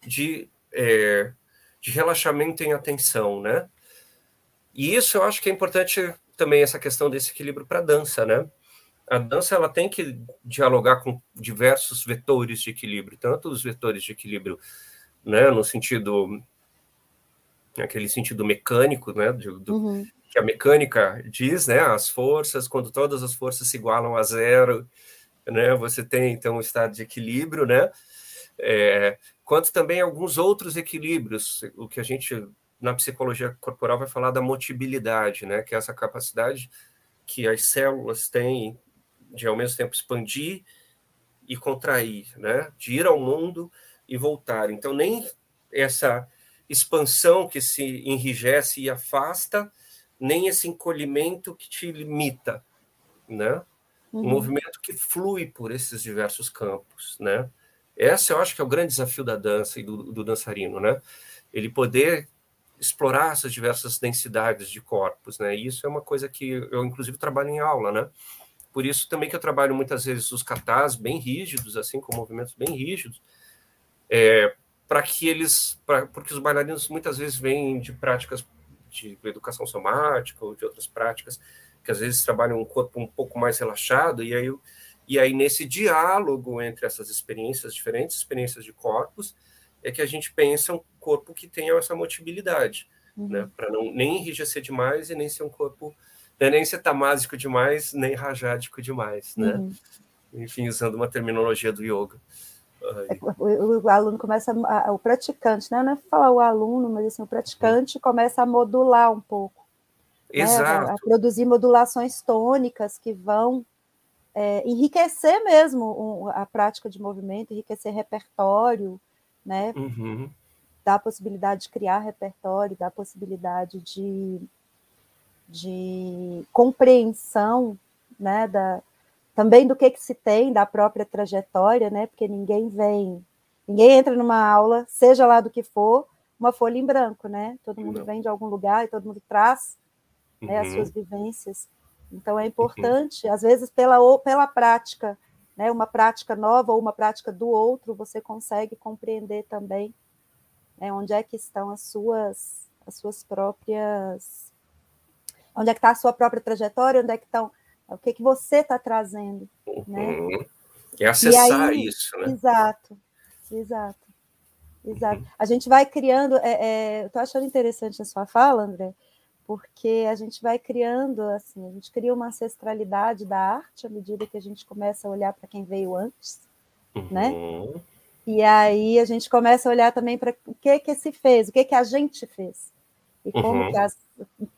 de, é, de relaxamento em atenção, né? E isso eu acho que é importante também essa questão desse equilíbrio para a dança, né? A dança ela tem que dialogar com diversos vetores de equilíbrio, tanto os vetores de equilíbrio, né, no sentido aquele sentido mecânico, né, do, uhum. que a mecânica diz, né, as forças, quando todas as forças se igualam a zero, né, você tem então um estado de equilíbrio, né, é, quanto também alguns outros equilíbrios, o que a gente na psicologia corporal vai falar da motibilidade, né, que é essa capacidade que as células têm de ao mesmo tempo expandir e contrair, né, de ir ao mundo e voltar. Então nem essa expansão que se enrijece e afasta, nem esse encolhimento que te limita, né? Uhum. Um movimento que flui por esses diversos campos, né? Esse eu acho que é o grande desafio da dança e do, do dançarino, né? Ele poder explorar essas diversas densidades de corpos, né? E isso é uma coisa que eu inclusive trabalho em aula, né? Por isso também que eu trabalho muitas vezes os catás bem rígidos, assim, com movimentos bem rígidos, é, para que eles, pra, porque os bailarinos muitas vezes vêm de práticas de educação somática ou de outras práticas que às vezes trabalham um corpo um pouco mais relaxado e aí e aí nesse diálogo entre essas experiências diferentes experiências de corpos é que a gente pensa corpo que tenha essa motilidade, uhum. né? Para não nem enrijecer demais e nem ser um corpo né? nem ser tamásico demais, nem rajádico demais, né? Uhum. Enfim, usando uma terminologia do yoga. É, o, o, aluno começa, a, o praticante, né? não é falar o aluno, mas assim, o praticante começa a modular um pouco. Exato. Né? A, a, produzir modulações tônicas que vão é, enriquecer mesmo a prática de movimento, enriquecer repertório, né? Uhum. Dá a possibilidade de criar repertório, dá a possibilidade de, de compreensão, né? Da, também do que, que se tem da própria trajetória, né? Porque ninguém vem, ninguém entra numa aula, seja lá do que for, uma folha em branco, né? Todo mundo Não. vem de algum lugar e todo mundo traz uhum. né, as suas uhum. vivências. Então é importante, uhum. às vezes pela pela prática né, uma prática nova ou uma prática do outro, você consegue compreender também né, onde é que estão as suas, as suas próprias. Onde é que está a sua própria trajetória, onde é que estão. O que, que você está trazendo. Né? Uhum. É acessar aí, isso, né? Exato, exato. Exato. Uhum. A gente vai criando. É, é, eu estou achando interessante a sua fala, André, porque a gente vai criando, assim, a gente cria uma ancestralidade da arte à medida que a gente começa a olhar para quem veio antes, né? uhum. né? E aí a gente começa a olhar também para o que que se fez, o que que a gente fez. E como uhum. que as,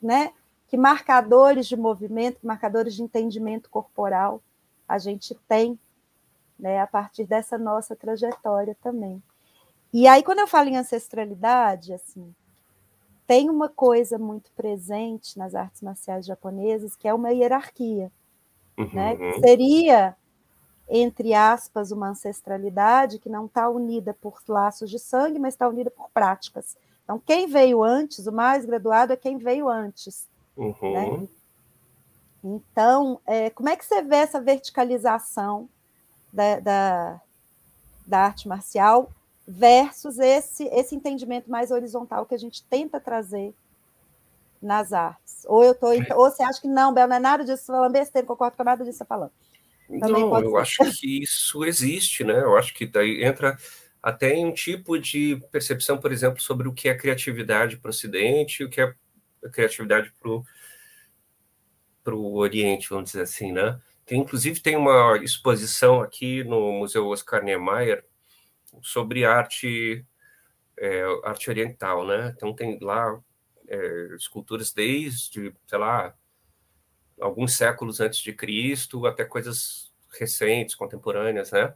né, que marcadores de movimento, que marcadores de entendimento corporal a gente tem, né, a partir dessa nossa trajetória também. E aí quando eu falo em ancestralidade, assim, tem uma coisa muito presente nas artes marciais japonesas, que é uma hierarquia. Uhum. Né? Que seria, entre aspas, uma ancestralidade que não está unida por laços de sangue, mas está unida por práticas. Então, quem veio antes, o mais graduado é quem veio antes. Uhum. Né? Então, é, como é que você vê essa verticalização da, da, da arte marcial versus esse, esse entendimento mais horizontal que a gente tenta trazer nas artes. Ou eu tô, ou você acha que não, Bel, não é nada disso, falando besteira, concordo com nada disso você tá falando. Não, eu ser. acho que isso existe, né? Eu acho que daí entra até em um tipo de percepção, por exemplo, sobre o que é criatividade para o Ocidente e o que é criatividade para o Oriente, vamos dizer assim, né? tem, inclusive, tem uma exposição aqui no Museu Oscar Niemeyer sobre arte, é, arte oriental, né? Então, tem lá é, esculturas desde, sei lá, alguns séculos antes de Cristo até coisas recentes, contemporâneas, né?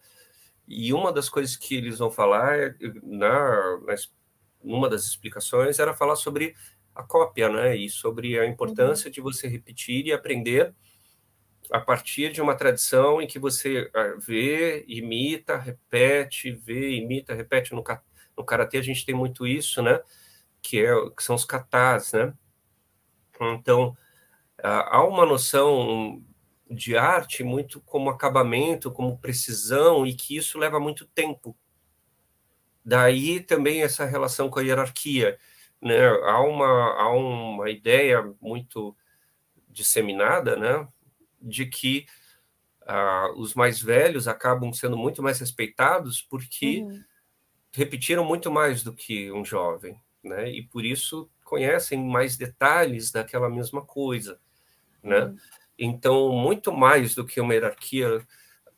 E uma das coisas que eles vão falar na, numa das explicações era falar sobre a cópia, né? E sobre a importância uhum. de você repetir e aprender a partir de uma tradição em que você ah, vê, imita, repete, vê, imita, repete. No, no karatê a gente tem muito isso, né? Que, é, que são os katas, né? Então, há uma noção de arte muito como acabamento, como precisão, e que isso leva muito tempo. Daí também essa relação com a hierarquia. Né? Há, uma, há uma ideia muito disseminada né? de que uh, os mais velhos acabam sendo muito mais respeitados porque uhum. repetiram muito mais do que um jovem, né? e por isso conhecem mais detalhes daquela mesma coisa. Né? Uhum. Então, muito mais do que uma hierarquia.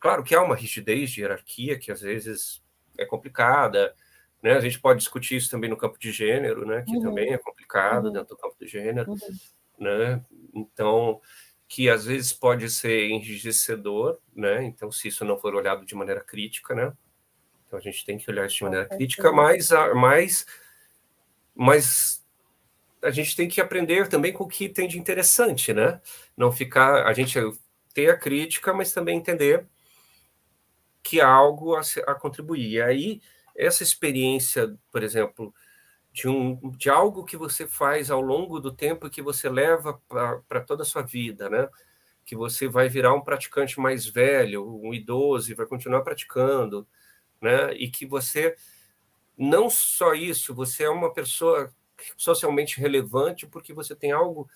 Claro que há uma rigidez de hierarquia que às vezes é complicada, né? A gente pode discutir isso também no campo de gênero, né? Que uhum. também é complicado uhum. dentro do campo de gênero, uhum. né? Então, que às vezes pode ser enrijecedor, né? Então, se isso não for olhado de maneira crítica, né? Então, a gente tem que olhar isso de maneira crítica, mas, mais, mas a gente tem que aprender também com o que tem de interessante, né? Não ficar, a gente ter a crítica, mas também entender que há algo a, a contribuir. E aí, essa experiência, por exemplo, de, um, de algo que você faz ao longo do tempo que você leva para toda a sua vida, né? Que você vai virar um praticante mais velho, um idoso, e vai continuar praticando, né? E que você, não só isso, você é uma pessoa socialmente relevante porque você tem algo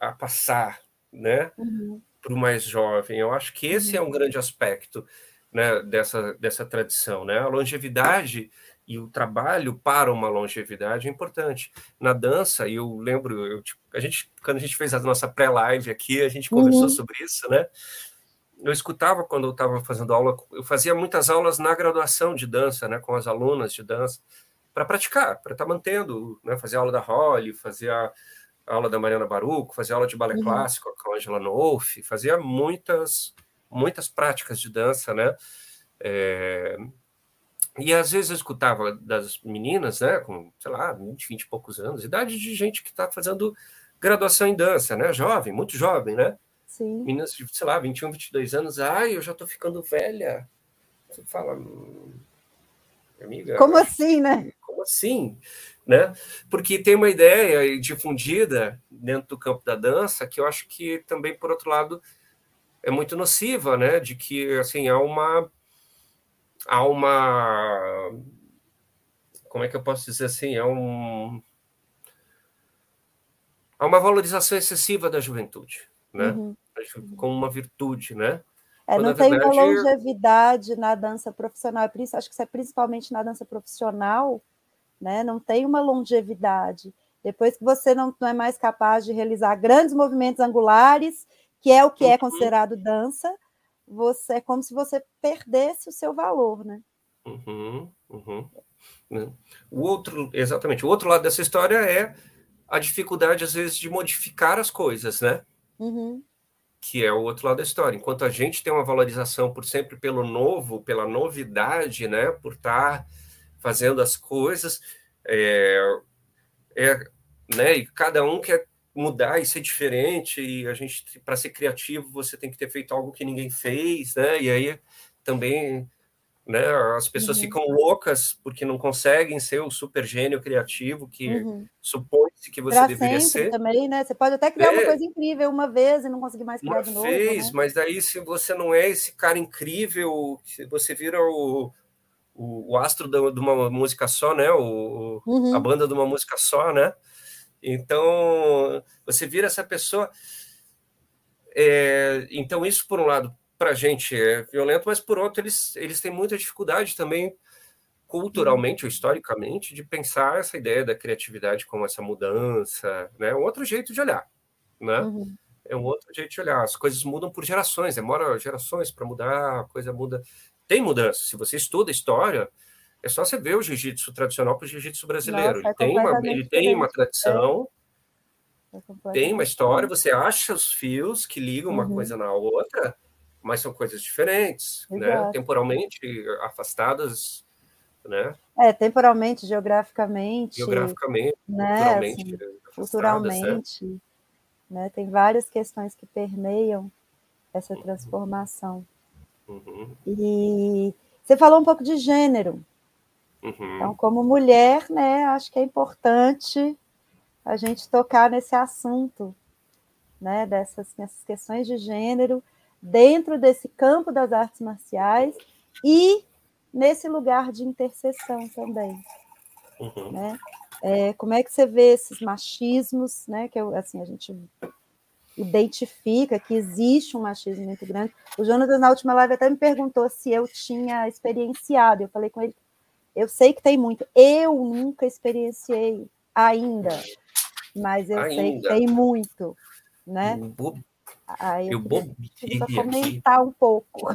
a passar, né, uhum. para o mais jovem. Eu acho que esse uhum. é um grande aspecto né, dessa, dessa tradição, né? A longevidade e o trabalho para uma longevidade é importante. Na dança, eu lembro, eu, tipo, a gente, quando a gente fez a nossa pré-live aqui, a gente conversou uhum. sobre isso, né? Eu escutava quando eu estava fazendo aula, eu fazia muitas aulas na graduação de dança, né, com as alunas de dança para praticar, para estar tá mantendo, né? fazer aula da Holly, fazer a, aula da Mariana Baruco, fazer aula de balé uhum. clássico com a Angela Nolf, fazia muitas, muitas práticas de dança, né? É... E às vezes eu escutava das meninas, né, com, sei lá, 20, 20 e poucos anos, idade de gente que está fazendo graduação em dança, né, jovem, muito jovem, né? Sim. Meninas de, sei lá, 21, 22 anos, ai, eu já estou ficando velha. Você fala, hum, amiga. Como assim, né? Assim? Né? Porque tem uma ideia difundida dentro do campo da dança que eu acho que também, por outro lado, é muito nociva, né? De que assim há uma há uma como é que eu posso dizer assim? É um há uma valorização excessiva da juventude, né? Uhum. Como uma virtude, né? É, não tem verdade... uma longevidade na dança profissional, isso acho que isso é principalmente na dança profissional, né? Não tem uma longevidade. Depois que você não, não é mais capaz de realizar grandes movimentos angulares, que é o que é uhum. considerado dança, você é como se você perdesse o seu valor, né? Uhum, uhum. Né? O outro, exatamente, o outro lado dessa história é a dificuldade, às vezes, de modificar as coisas, né? Uhum que é o outro lado da história. Enquanto a gente tem uma valorização por sempre pelo novo, pela novidade, né, por estar tá fazendo as coisas, é, é, né, e cada um quer mudar e ser diferente, e a gente, para ser criativo, você tem que ter feito algo que ninguém fez, né, e aí também né? As pessoas uhum. ficam loucas porque não conseguem ser o super gênio criativo que uhum. supõe-se que você pra deveria ser. também, né? Você pode até criar é. uma coisa incrível uma vez e não conseguir mais criar uma de novo. Vez, né? mas daí se você não é esse cara incrível, você vira o, o, o astro de uma música só, né? O, uhum. A banda de uma música só, né? Então, você vira essa pessoa. É, então, isso, por um lado, para a gente é violento, mas por outro, eles, eles têm muita dificuldade também, culturalmente ou historicamente, de pensar essa ideia da criatividade como essa mudança, né? Um outro jeito de olhar, né? Uhum. É um outro jeito de olhar. As coisas mudam por gerações, demora gerações para mudar, a coisa muda. Tem mudança. Se você estuda história, é só você ver o jiu-jitsu tradicional para o jiu-jitsu brasileiro. Nossa, é ele, tem uma, ele tem uma tradição, É tem uma história, você acha os fios que ligam uma Uhum. coisa na outra, mas são coisas diferentes, né? Temporalmente afastadas, né? É, temporalmente, geograficamente, geograficamente, né, culturalmente assim, né? culturalmente, né? Tem várias questões que permeiam essa transformação. Uhum, E você falou um pouco de gênero. uhum, Então, como mulher, né, acho que é importante a gente tocar nesse assunto, né, dessas, nessas questões de gênero, dentro desse campo das artes marciais e nesse lugar de interseção também, uhum. né? É, como é que você vê esses machismos, né, que eu, assim, a gente identifica que existe um machismo muito grande. O Jonas, na última live, até me perguntou se eu tinha experienciado. Eu falei com ele, eu sei que tem muito. Eu nunca experienciei ainda, mas eu sei que Ainda. tem muito, né? Eu bo- Aí Eu queria aqui. comentar um pouco.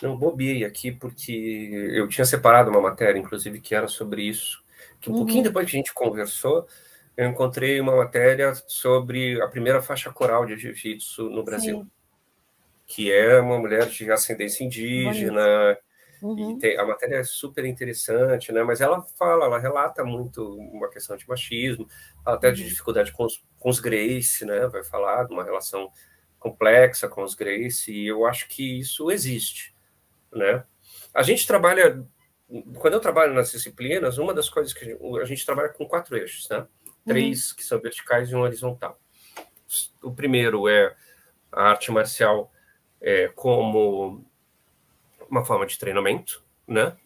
Não, bobiei aqui porque eu tinha separado uma matéria, inclusive, que era sobre isso. Que um Uhum. pouquinho depois que a gente conversou, eu encontrei uma matéria sobre a primeira faixa coral de jiu-jitsu no Brasil, Sim. que é uma mulher de ascendência indígena. Uhum. E tem- a matéria é super interessante, né? Mas ela fala, ela relata muito uma questão de machismo, até de Uhum. dificuldade com os, com os Grace, né? Vai falar de uma relação complexa com os Grace, e eu acho que isso existe, né? A gente trabalha, quando eu trabalho nas disciplinas, uma das coisas que a gente trabalha com quatro eixos, né? Três que são verticais e um horizontal. O primeiro é a arte marcial é, como uma forma de treinamento, né?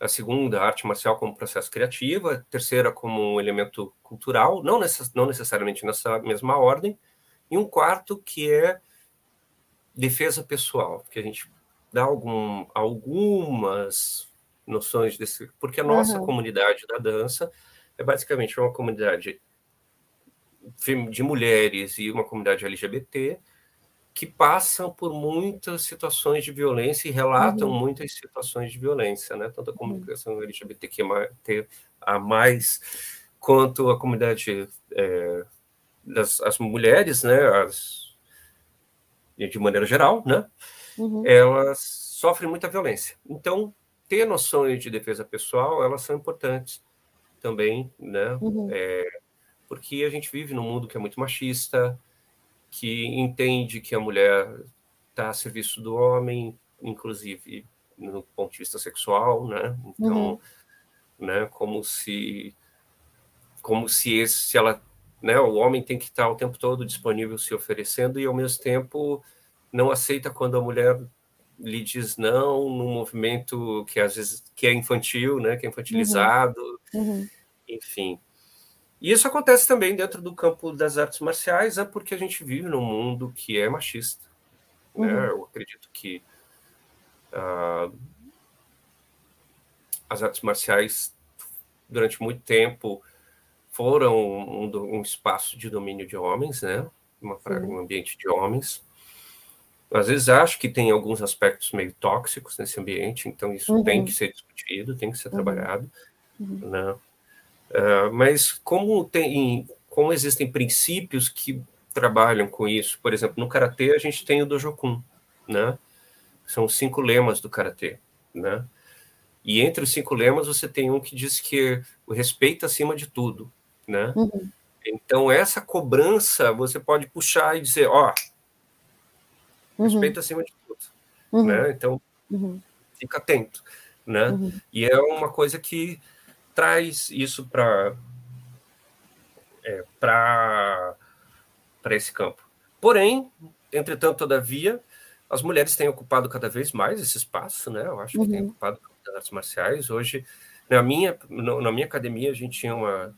A segunda, a arte marcial como processo criativo. A terceira, como um elemento cultural, não, necess não necessariamente nessa mesma ordem. E um quarto, que é defesa pessoal, que a gente dá algum, algumas noções desse. Porque a nossa Uhum. comunidade da dança é basicamente uma comunidade de mulheres e uma comunidade LGBT que passam por muitas situações de violência e relatam Uhum. muitas situações de violência, né? Tanto a comunicação LGBTQ a mais quanto a comunidade é, das as mulheres, né? As, de maneira geral, né? Uhum. Elas sofrem muita violência. Então, ter noções de defesa pessoal, elas são importantes também, né? Uhum. É, porque a gente vive num mundo que é muito machista, que entende que a mulher está a serviço do homem, inclusive no ponto de vista sexual, né? Então, Uhum. né? Como se, como se esse, se ela, né? O homem tem que estar o tempo todo disponível, se oferecendo e ao mesmo tempo não aceita quando a mulher lhe diz não num movimento que às vezes que é infantil, né? Que é infantilizado, Uhum. enfim. E isso acontece também dentro do campo das artes marciais, é porque a gente vive num mundo que é machista. Uhum. Né? Eu acredito que ah, as artes marciais, durante muito tempo, foram um, um espaço de domínio de homens, né? Uma, um ambiente de homens. Às vezes acho que tem alguns aspectos meio tóxicos nesse ambiente, então isso Uhum. tem que ser discutido, tem que ser Uhum. trabalhado, Uhum. né? Ah, mas como tem, como existem princípios que trabalham com isso, por exemplo, no karatê a gente tem o dojokun, né? São os cinco lemas do karatê, né? E entre os cinco lemas você tem um que diz que o respeito acima de tudo, né? Uhum. Então essa cobrança você pode puxar e dizer, ó, Uhum. respeito acima de tudo, Uhum. né? Então Uhum. fica atento, né? Uhum. E é uma coisa que traz isso para é, para para esse campo. Porém, entretanto, todavia, as mulheres têm ocupado cada vez mais esse espaço, né? Eu acho que têm Uhum. ocupado as artes marciais. Hoje, na minha na minha academia a gente tinha uma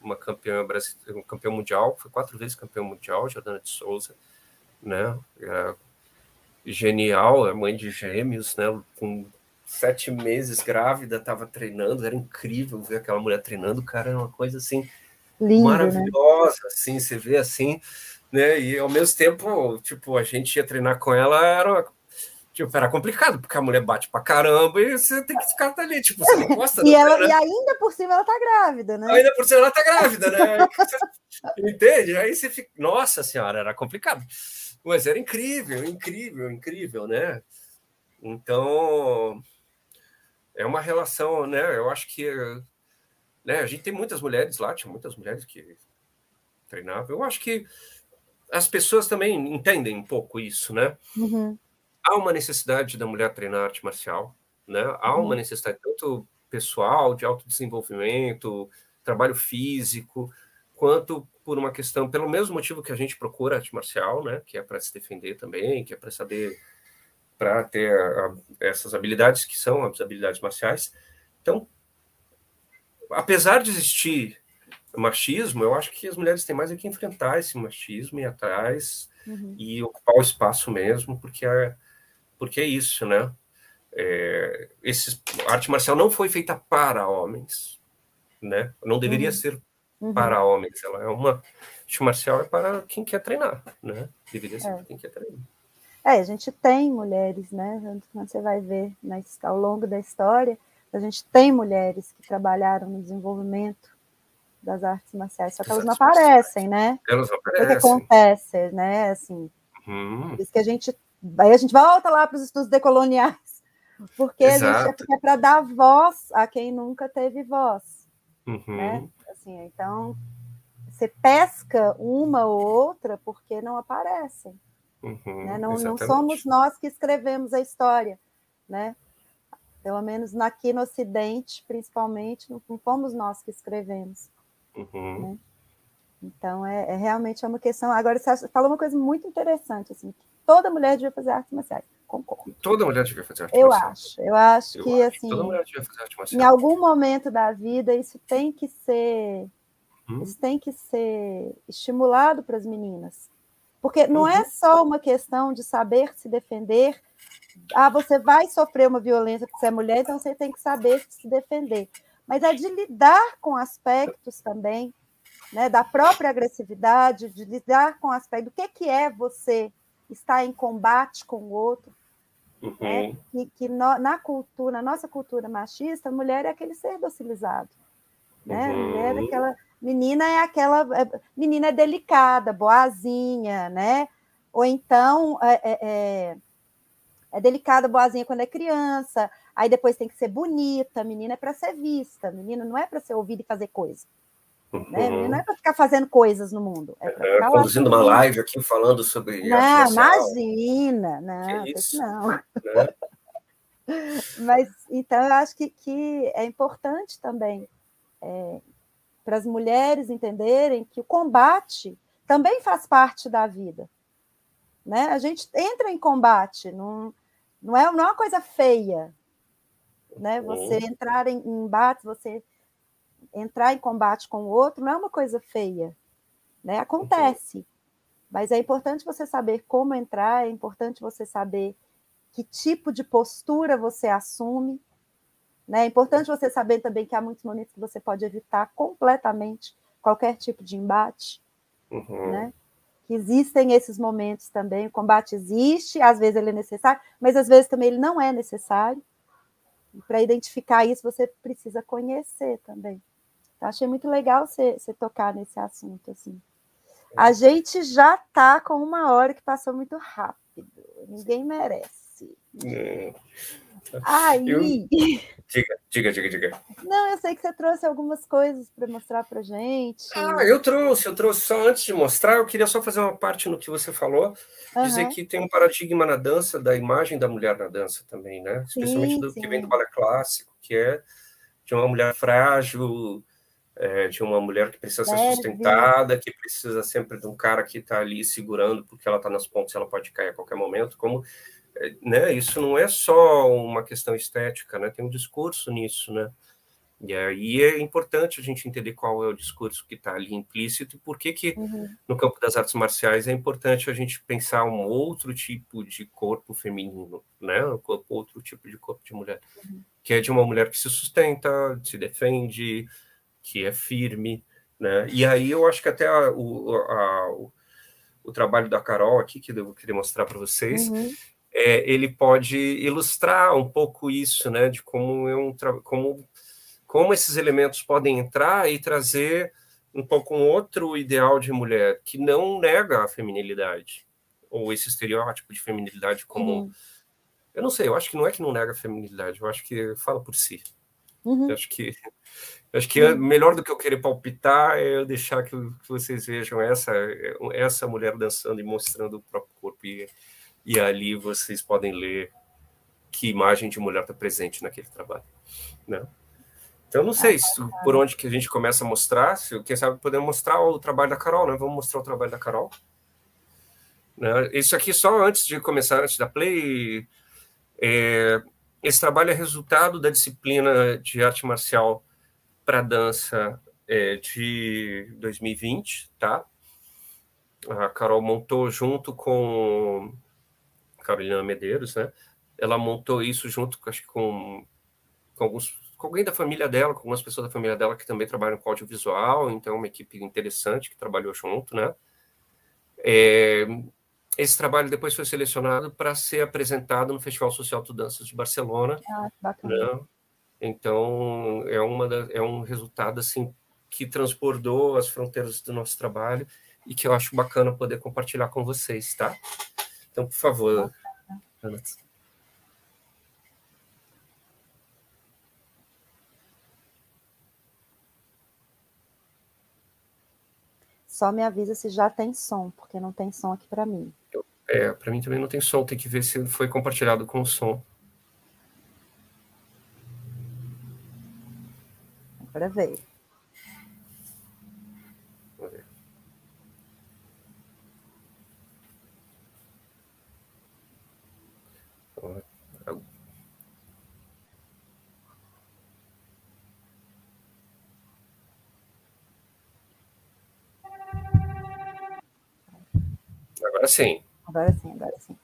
uma campeã brasileira, um campeão mundial, foi quatro vezes campeão mundial, Jordana de Souza, né? Genial, é mãe de gêmeos, né? Com sete meses grávida, estava treinando, era incrível ver aquela mulher treinando, cara, era uma coisa assim Lindo, né? maravilhosa, assim, você vê assim, né? E ao mesmo tempo, tipo, a gente ia treinar com ela, era Tipo, era complicado, porque a mulher bate pra caramba e você tem que ficar ali, tipo, você não [LAUGHS] gosta e, ela, né? e ainda por cima ela tá grávida, né? Ainda por cima ela tá grávida, né? [LAUGHS] Entende? Aí você fica. Nossa senhora, era complicado. Mas era incrível, incrível, incrível, né? Então, é uma relação, né? Eu acho que né, a gente tem muitas mulheres lá, tinha muitas mulheres que treinavam. Eu acho que as pessoas também entendem um pouco isso, né? Uhum há uma necessidade da mulher treinar arte marcial, né? Há uma uhum. necessidade tanto pessoal, de autodesenvolvimento, trabalho físico, quanto por uma questão, pelo mesmo motivo que a gente procura arte marcial, né? Que é para se defender também, que é para saber, para ter a, essas habilidades que são as habilidades marciais. Então, apesar de existir machismo, eu acho que as mulheres têm mais é que enfrentar esse machismo e atrás uhum. e ocupar o espaço mesmo, porque é porque é isso, né? É, esse, a arte marcial não foi feita para homens, né? Não deveria uhum. ser uhum. para homens. Ela é uma arte marcial é para quem quer treinar, né? Deveria ser é. para quem quer treinar. É, a gente tem mulheres, né? Quando você vai ver na, ao longo da história, a gente tem mulheres que trabalharam no desenvolvimento das artes marciais, só que elas não aparecem, né? Elas não aparecem. O que acontece, né? Assim, uhum. isso que a gente Aí a gente volta lá para os estudos decoloniais, porque Exato. a gente é para dar voz a quem nunca teve voz. Uhum. Né? Assim, então, você pesca uma ou outra porque não aparecem. Uhum, né? não, não, somos nós que escrevemos a história, né? Pelo menos aqui no Ocidente, principalmente, não, fomos nós que escrevemos. Uhum. Né? Então, é, é, realmente é uma questão. Agora, você falou uma coisa muito interessante, assim, que toda mulher devia fazer artes marciais. Concordo. Toda mulher devia fazer arte eu marcial. Acho, eu acho eu que acho. assim. Toda mulher devia fazer arte marcial. Em algum momento da vida, isso tem que ser. Hum? Isso tem que ser estimulado para as meninas. Porque não é uhum. só uma questão de saber se defender. Ah, você vai sofrer uma violência porque você é mulher, então você tem que saber se defender. Mas é de lidar com aspectos também, né, da própria agressividade, de lidar com o aspecto do que, que é você está em combate com o outro. Uhum. Né? Que, que no, na cultura, na nossa cultura machista, a mulher é aquele ser docilizado. Né? Uhum. Mulher é aquela. Menina é aquela. É, menina é delicada, boazinha, né? Ou então é, é, é, é delicada, boazinha quando é criança, aí depois tem que ser bonita, menina é para ser vista, menina não é para ser ouvida e fazer coisa. Né? Uhum. Não é para ficar fazendo coisas no mundo. É, é conduzindo uma live aqui falando sobre. Não, imagina, não, isso? não. Né? [LAUGHS] Mas então eu acho que, que é importante também é, para as mulheres entenderem que o combate também faz parte da vida. Né? A gente entra em combate, não, não, é, não é uma coisa feia. Né? Você uhum. entrar em, em embates, você entrar em combate com o outro não é uma coisa feia, né? Acontece. Mas é importante você saber como entrar, é importante você saber que tipo de postura você assume. Né? É importante você saber também que há muitos momentos que você pode evitar completamente qualquer tipo de embate. Uhum. Né? Que existem esses momentos também. O combate existe, às vezes ele é necessário, mas às vezes também ele não é necessário. Para identificar isso, você precisa conhecer também. Então, achei muito legal você, você tocar nesse assunto. Assim. A gente já está com uma hora que passou muito rápido. Ninguém merece. É. Aí. Eu... [LAUGHS] Diga, diga, diga, diga. Não, eu sei que você trouxe algumas coisas para mostrar para gente. Ah, eu trouxe, eu trouxe. Só antes de mostrar, eu queria só fazer uma parte no que você falou. Uhum. Dizer que tem um paradigma na dança da imagem da mulher na dança também, né? Especialmente sim, do sim. que vem do balé clássico, que é de uma mulher frágil, é, de uma mulher que precisa ser sustentada, que precisa sempre de um cara que está ali segurando, porque ela está nas pontas, ela pode cair a qualquer momento. Como, é, né? Isso não é só uma questão estética, né? Tem um discurso nisso, né? E aí é importante a gente entender qual é o discurso que está ali implícito e por que que uhum. no campo das artes marciais é importante a gente pensar um outro tipo de corpo feminino, né? Outro tipo de corpo de mulher, uhum. que é de uma mulher que se sustenta, se defende, que é firme, né? E aí eu acho que até a, o, a, o trabalho da Carol aqui, que eu queria mostrar para vocês, uhum. é, ele pode ilustrar um pouco isso, né, de como, é um, como, como esses elementos podem entrar e trazer um pouco um outro ideal de mulher, que não nega a feminilidade, ou esse estereótipo de feminilidade como... Uhum. Eu não sei, eu acho que não é que não nega a feminilidade, eu acho que fala por si. Uhum. Eu acho que acho que é melhor do que eu querer palpitar é eu deixar que, que, vocês vejam essa essa mulher dançando e mostrando o próprio corpo e, e ali vocês podem ler que imagem de mulher está presente naquele trabalho, né? Então não sei se, por onde que a gente começa a mostrar, se quem sabe podemos mostrar o trabalho da Carol, né? Vamos mostrar o trabalho da Carol. Né? Isso aqui só antes de começar, antes da play. É, esse trabalho é resultado da disciplina de arte marcial para dança é, de 2020, tá? A Carol montou junto com Carolina Medeiros, né? Ela montou isso junto, acho que com, com alguns com alguém da família dela, com algumas pessoas da família dela que também trabalham com audiovisual, então é uma equipe interessante que trabalhou junto, né? É, esse trabalho depois foi selecionado para ser apresentado no Festival Social de Danças de Barcelona. Ah, bacana. Né? Então, é, uma da, é um resultado assim que transbordou as fronteiras do nosso trabalho e que eu acho bacana poder compartilhar com vocês, tá? Então, por favor, Ana. Só me avisa se já tem som, porque não tem som aqui para mim. É, para mim também não tem som, tem que ver se foi compartilhado com o som. Agora veio. Agora sim. Agora sim, agora sim.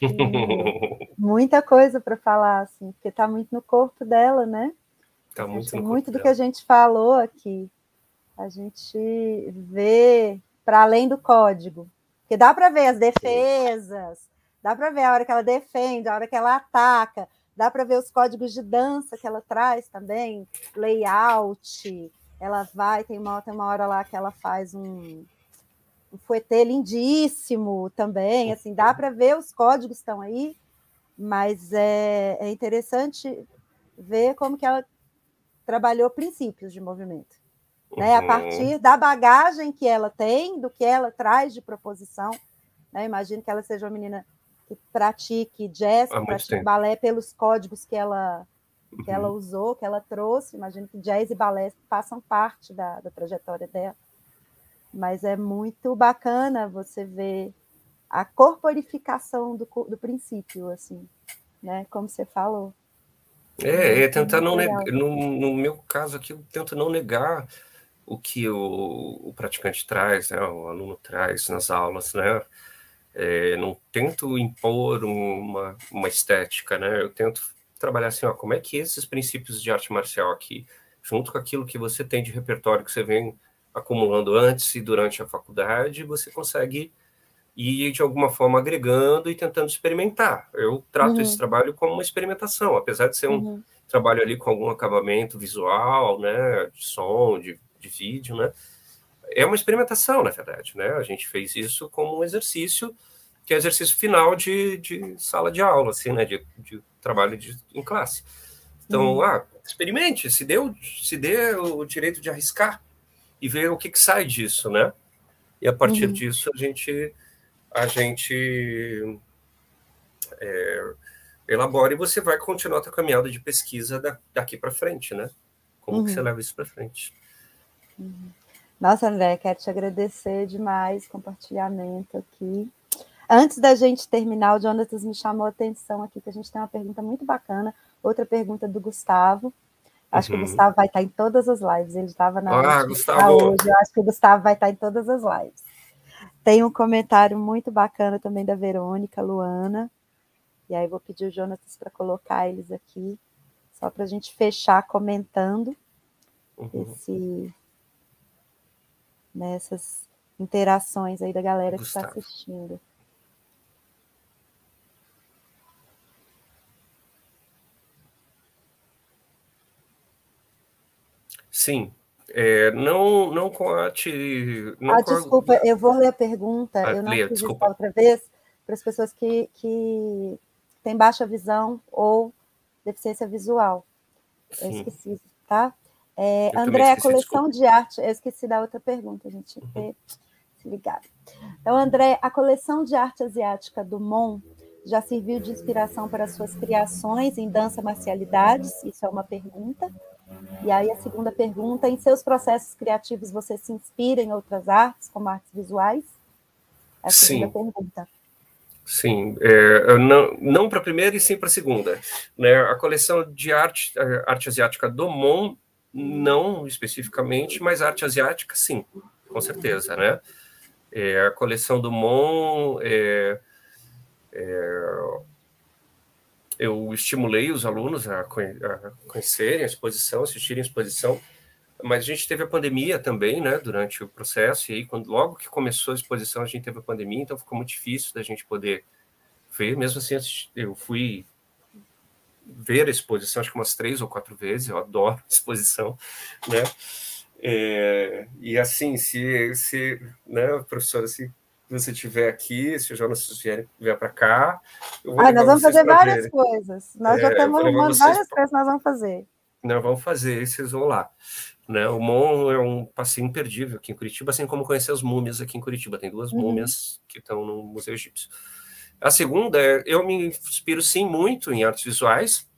[LAUGHS] muita coisa para falar, assim, porque está muito no corpo dela, né? Tá muito muito do dela. que a gente falou aqui. A gente vê para além do código. Porque dá para ver as defesas, dá para ver a hora que ela defende, a hora que ela ataca, dá para ver os códigos de dança que ela traz também, layout. Ela vai, tem uma, tem uma hora lá que ela faz um, um fuetê lindíssimo também, assim, dá para ver os códigos estão aí, mas é, é interessante ver como que ela trabalhou princípios de movimento né, a Uhum. partir da bagagem que ela tem, do que ela traz de proposição. Né? Imagino que ela seja uma menina que pratique jazz, que pratique tempo. balé pelos códigos que ela, que ela Uhum. usou, que ela trouxe. Imagino que jazz e balé façam parte da, da trajetória dela. Mas é muito bacana você ver a corporificação do, do princípio, assim, né? Como você falou. É, é tentar não negar, no, no meu caso aqui, eu tento não negar o que o, o praticante traz, né, o aluno traz nas aulas, né? É, não tento impor uma, uma estética, né? Eu tento trabalhar assim, ó, como é que esses princípios de arte marcial aqui, junto com aquilo que você tem de repertório que você vem acumulando antes e durante a faculdade, você consegue ir de alguma forma agregando e tentando experimentar. Eu trato Uhum. esse trabalho como uma experimentação, apesar de ser um Uhum. trabalho ali com algum acabamento visual, né, de som, de, de vídeo, né? É uma experimentação, na verdade, né? A gente fez isso como um exercício, que é exercício final de, de sala de aula, assim, né, de, de trabalho de, em classe. Então, Uhum. ah, experimente, se dê, o- se dê o direito de arriscar e ver o que, que sai disso, né? E a partir Uhum. disso a gente a gente é, elabora e você vai continuar a tua caminhada de pesquisa da- daqui para frente, né? Como que Uhum. você leva isso para frente? Nossa, André, quero te agradecer demais o compartilhamento aqui. Antes da gente terminar, o Jonatas me chamou a atenção aqui, que a gente tem uma pergunta muito bacana, outra pergunta do Gustavo. Acho que Uhum. o Gustavo vai estar em todas as lives, ele estava na Ah, Gustavo! tá hoje, eu acho que o Gustavo vai estar em todas as lives. Tem um comentário muito bacana também da Verônica Luana, e aí vou pedir o Jonatas para colocar eles aqui, só para a gente fechar comentando Uhum. esse nessas interações aí da galera que está Gustavo. assistindo. Sim, é, não, não com a arte. Não Ah, com a- desculpa, eu vou ler a pergunta. Ah, eu não leia, fiz isso desculpa. da outra vez para as pessoas que, que têm baixa visão ou deficiência visual. Eu Sim. esqueci, tá? É, Eu André, a esqueci, coleção de arte. Eu esqueci da outra pergunta, a gente ter se ligado. Então, André, a coleção de arte asiática do MON já serviu de inspiração para suas criações em dança marcialidades? Isso é uma pergunta. E aí, a segunda pergunta: em seus processos criativos, você se inspira em outras artes, como artes visuais? É a segunda Sim. pergunta. Sim, é, não, não para a primeira e sim para a segunda. Né? A coleção de arte, arte asiática do MON, não especificamente, mas arte asiática, sim, com certeza. Né? É, a coleção do MON, é, é, eu estimulei os alunos a, conhe- a conhecerem a exposição, assistirem a exposição, mas a gente teve a pandemia também, né, durante o processo, e aí, quando, logo que começou a exposição, a gente teve a pandemia, então ficou muito difícil da gente poder ver, mesmo assim, eu fui ver a exposição, acho que umas três ou quatro vezes, eu adoro a [LAUGHS] exposição, né, É, e assim, se, se né, professora, se você estiver aqui, se o Jonas vier, vier para cá, Ah, nós vamos fazer pra várias verem. coisas. Nós já É, eu estamos arrumando várias coisas que nós vamos fazer. Não, vamos fazer, vocês vão lá. Né? O Mon é um passeio imperdível aqui em Curitiba, assim como conhecer as múmias aqui em Curitiba. Tem duas Uhum. múmias que estão no Museu Egípcio. A segunda é, eu me inspiro sim muito em artes visuais,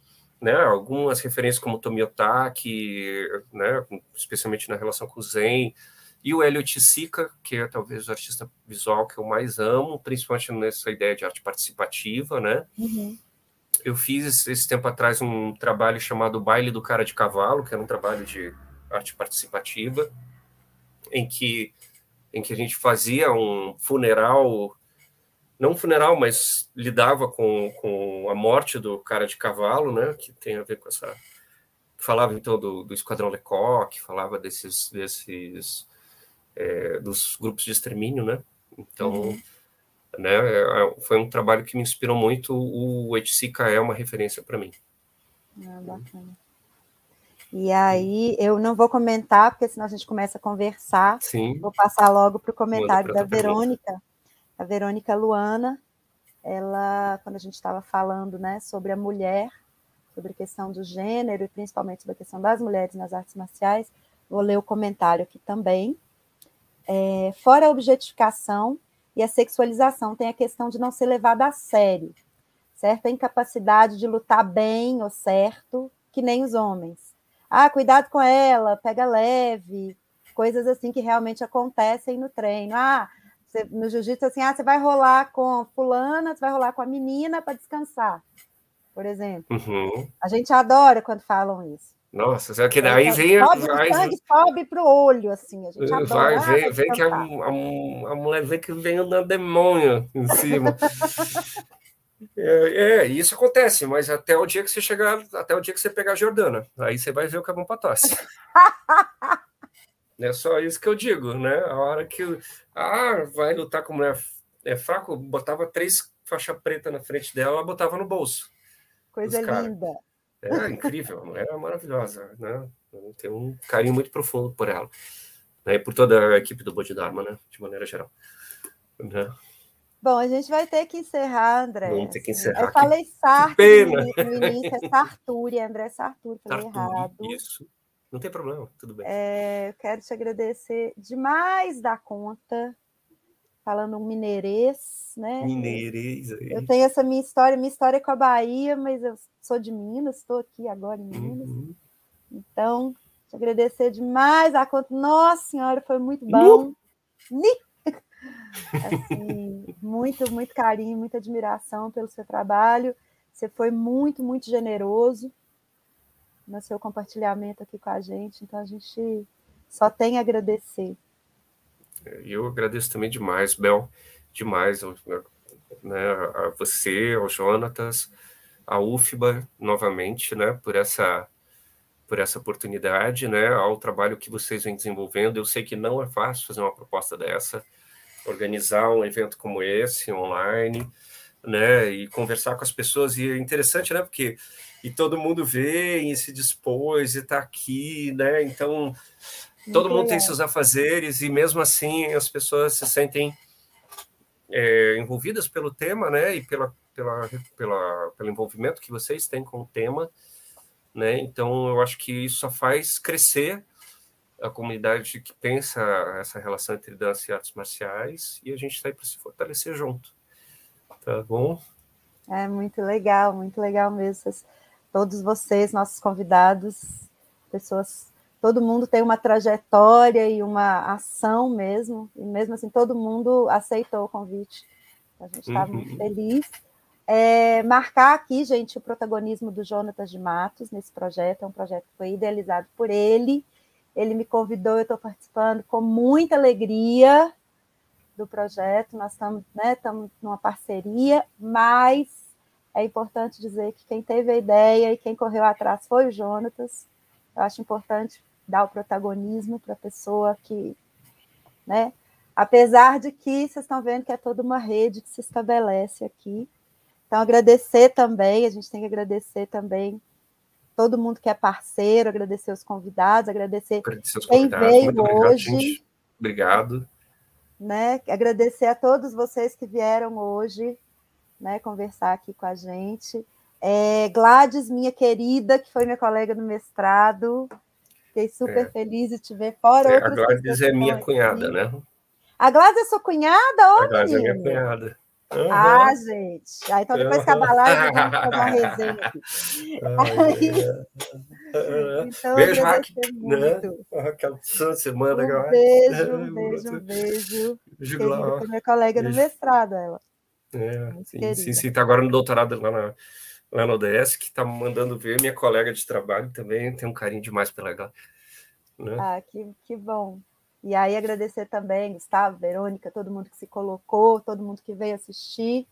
né? Algumas referências como Tomiotaki, né? Especialmente na relação com o Zen, e o Elliot Sika, que é talvez o artista visual que eu mais amo, principalmente nessa ideia de arte participativa, né? Uhum. eu fiz esse tempo atrás um trabalho chamado Baile do Cara de Cavalo, que era um trabalho de arte participativa, em que, em que a gente fazia um funeral não funeral, mas lidava com, com a morte do cara de cavalo, né? Que tem a ver com essa. Falava então do, do Esquadrão Lecoq, falava desses, desses é, dos grupos de extermínio, né? Então, uhum. né, é, foi um trabalho que me inspirou muito. O HCK é uma referência para mim. Ah, bacana. E aí, eu não vou comentar, porque senão a gente começa a conversar. Sim. Vou passar logo para o comentário da Verônica. Pergunta a Verônica Luana, ela, quando a gente estava falando né, sobre a mulher, sobre a questão do gênero e principalmente sobre a questão das mulheres nas artes marciais, vou ler o comentário aqui também. É, fora a objetificação e a sexualização, tem a questão de não ser levada a sério, certo? A incapacidade de lutar bem ou certo, que nem os homens. Ah, cuidado com ela, pega leve, coisas assim que realmente acontecem no treino. Ah, você, no jiu-jitsu, assim, ah, você vai rolar com fulana, você vai rolar com a menina para descansar, por exemplo. Uhum. A gente adora quando falam isso. Nossa, só que daí vem... Sobe, vai, sangue sobe para o olho, assim, a gente adora. Vai, vem, vem que a, a, a, mulher vê que vem um demônio em cima. [LAUGHS] é, é, isso acontece, mas até o dia que você chegar, até o dia que você pegar a Jordana, aí você vai ver o que é bom para tosse. [LAUGHS] É só isso que eu digo, né? A hora que ah, vai lutar com mulher é fraco, botava três faixa preta na frente dela, ela botava no bolso. Coisa linda. É incrível, a mulher é maravilhosa, né? Tem um carinho muito profundo por ela. Né? E por toda a equipe do Bodhidharma, né? De maneira geral. Né? Bom, a gente vai ter que encerrar, André. Vamos ter que encerrar. Eu falei Sartre no início, é Sarturi, André Sarturi, falei Sarturi, errado. Isso. Não tem problema, tudo bem. É, eu quero te agradecer demais da conta, falando um mineirês, né? Mineirês. Aí. Eu tenho essa minha história, minha história é com a Bahia, mas eu sou de Minas, estou aqui agora em Minas. Uhum. Então, te agradecer demais a conta. Nossa Senhora, foi muito bom. [LAUGHS] Assim, muito, muito carinho, muita admiração pelo seu trabalho. Você foi muito, muito generoso no seu compartilhamento aqui com a gente. Então a gente só tem a agradecer. Eu agradeço também demais, Bel, demais, né, a você, ao Jonatas, a UFBA novamente, né, por essa por essa oportunidade, né, ao trabalho que vocês vêm desenvolvendo. Eu sei que não é fácil fazer uma proposta dessa, organizar um evento como esse online, né, e conversar com as pessoas. E é interessante, né, porque e todo mundo vê e se dispôs e está aqui, né? Então, todo Muito mundo tem seus afazeres e mesmo assim as pessoas se sentem é, envolvidas pelo tema, né? E pela, pela, pela, pelo envolvimento que vocês têm com o tema, né? Então, eu acho que isso só faz crescer a comunidade que pensa essa relação entre dança e artes marciais e a gente está aí para se fortalecer junto. Tá bom? É muito legal, muito legal mesmo todos vocês, nossos convidados, pessoas, todo mundo tem uma trajetória e uma ação mesmo, e mesmo assim todo mundo aceitou o convite. A gente está uhum. muito feliz. É, marcar aqui, gente, o protagonismo do Jonatas de Matos nesse projeto, é um projeto que foi idealizado por ele. Ele me convidou, eu estou participando com muita alegria do projeto. Nós estamos né, numa parceria, mas é importante dizer que quem teve a ideia e quem correu atrás foi o Jonatas. Eu acho importante dar o protagonismo para a pessoa que, né? Apesar de que vocês estão vendo que é toda uma rede que se estabelece aqui. Então, agradecer também, a gente tem que agradecer também todo mundo que é parceiro, agradecer os convidados, agradecer, agradecer quem veio hoje. Obrigado, obrigado. Né? Agradecer a todos vocês que vieram hoje né, conversar aqui com a gente. É, Gladys, minha querida, que foi minha colega no mestrado, fiquei super é. feliz de te ver fora. É, a Gladys é minha cunhada, né? A Gladys é sua cunhada? Ô, a Gladys é minha cunhada. Uhum. Ah, gente. Ah, então depois que acabar lá, eu vou fazer uma [LAUGHS] resenha aqui. Aí, então, beijo, Raquel. Né? Raquel Santos, você manda. Um beijo, um beijo, um beijo. beijo minha colega beijo. no mestrado, ela. É, sim, sim, sim, tá agora no doutorado lá, na, lá no ODS, que tá mandando ver minha colega de trabalho também, tem um carinho demais pela ela. Né? Ah, que, que bom. E aí agradecer também, Gustavo, Verônica, todo mundo que se colocou, todo mundo que veio assistir.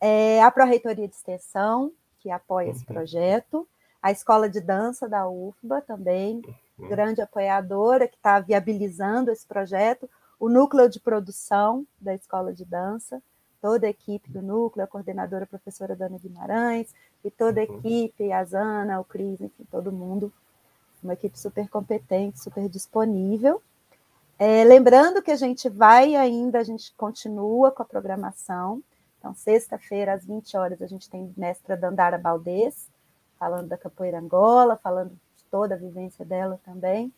É, a Pró-Reitoria de Extensão, que apoia esse uhum. projeto. A Escola de Dança da UFBA também, uhum. grande apoiadora, que está viabilizando esse projeto. O núcleo de produção da Escola de Dança, toda a equipe do núcleo, a coordenadora a professora Dana Guimarães, e toda a uhum. equipe, a Zana, o Cris, enfim, todo mundo. Uma equipe super competente, super disponível. É, lembrando que a gente vai ainda, a gente continua com a programação. Então, sexta-feira, às 20 horas, a gente tem mestra Dandara Baldez, falando da capoeira Angola, falando de toda a vivência dela também,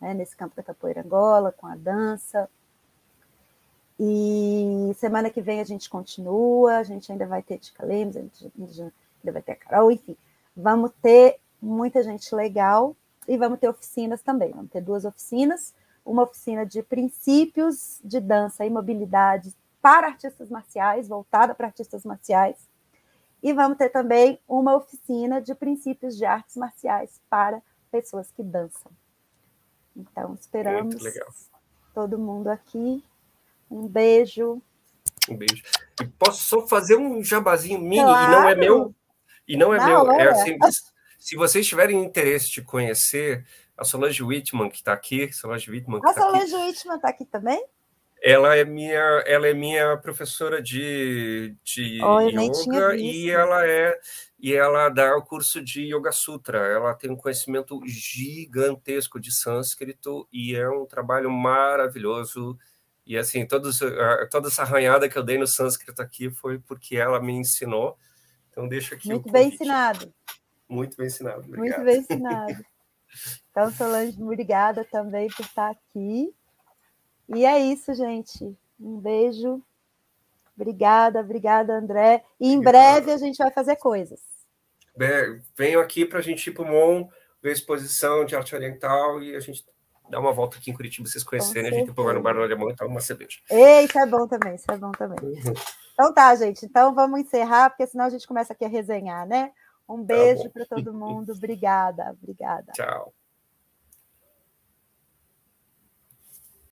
né, nesse campo da capoeira Angola, com a dança. E semana que vem a gente continua, a gente ainda vai ter Tica Lemos, a gente ainda vai ter a Carol, enfim. Vamos ter muita gente legal e vamos ter oficinas também. Vamos ter duas oficinas uma oficina de princípios de dança e mobilidade para artistas marciais, voltada para artistas marciais. E vamos ter também uma oficina de princípios de artes marciais para pessoas que dançam. Então, esperamos todo mundo aqui. Um beijo. Um beijo. E posso só fazer um jabazinho mini, claro. e não é meu. E não é não, meu. É, é assim, se vocês tiverem interesse de conhecer a Solange Whitman, que está aqui, Solange Whitman. A tá Solange aqui. Whitman está aqui também? Ela é minha, ela é minha professora de, de oh, yoga e ela é e ela dá o curso de Yoga Sutra. Ela tem um conhecimento gigantesco de sânscrito e é um trabalho maravilhoso. E assim, todos, toda essa arranhada que eu dei no sânscrito aqui foi porque ela me ensinou. Então deixa aqui Muito bem ensinado. Muito bem ensinado. Obrigado. Muito bem ensinado. Então, Solange, obrigada também por estar aqui. E é isso, gente. Um beijo. Obrigada, obrigada, André. E em breve a gente vai fazer coisas. Venho aqui para a gente ir para o MON, ver a exposição de arte oriental e a gente dar uma volta aqui em Curitiba, vocês conhecerem. A gente vai no Bar do Alemão e tomar uma cerveja. Eita, é bom também, isso é bom também. Uhum. Então tá, gente. Então vamos encerrar, porque senão a gente começa aqui a resenhar, né? Um tá beijo tá para todo mundo. Obrigada, obrigada. Tchau.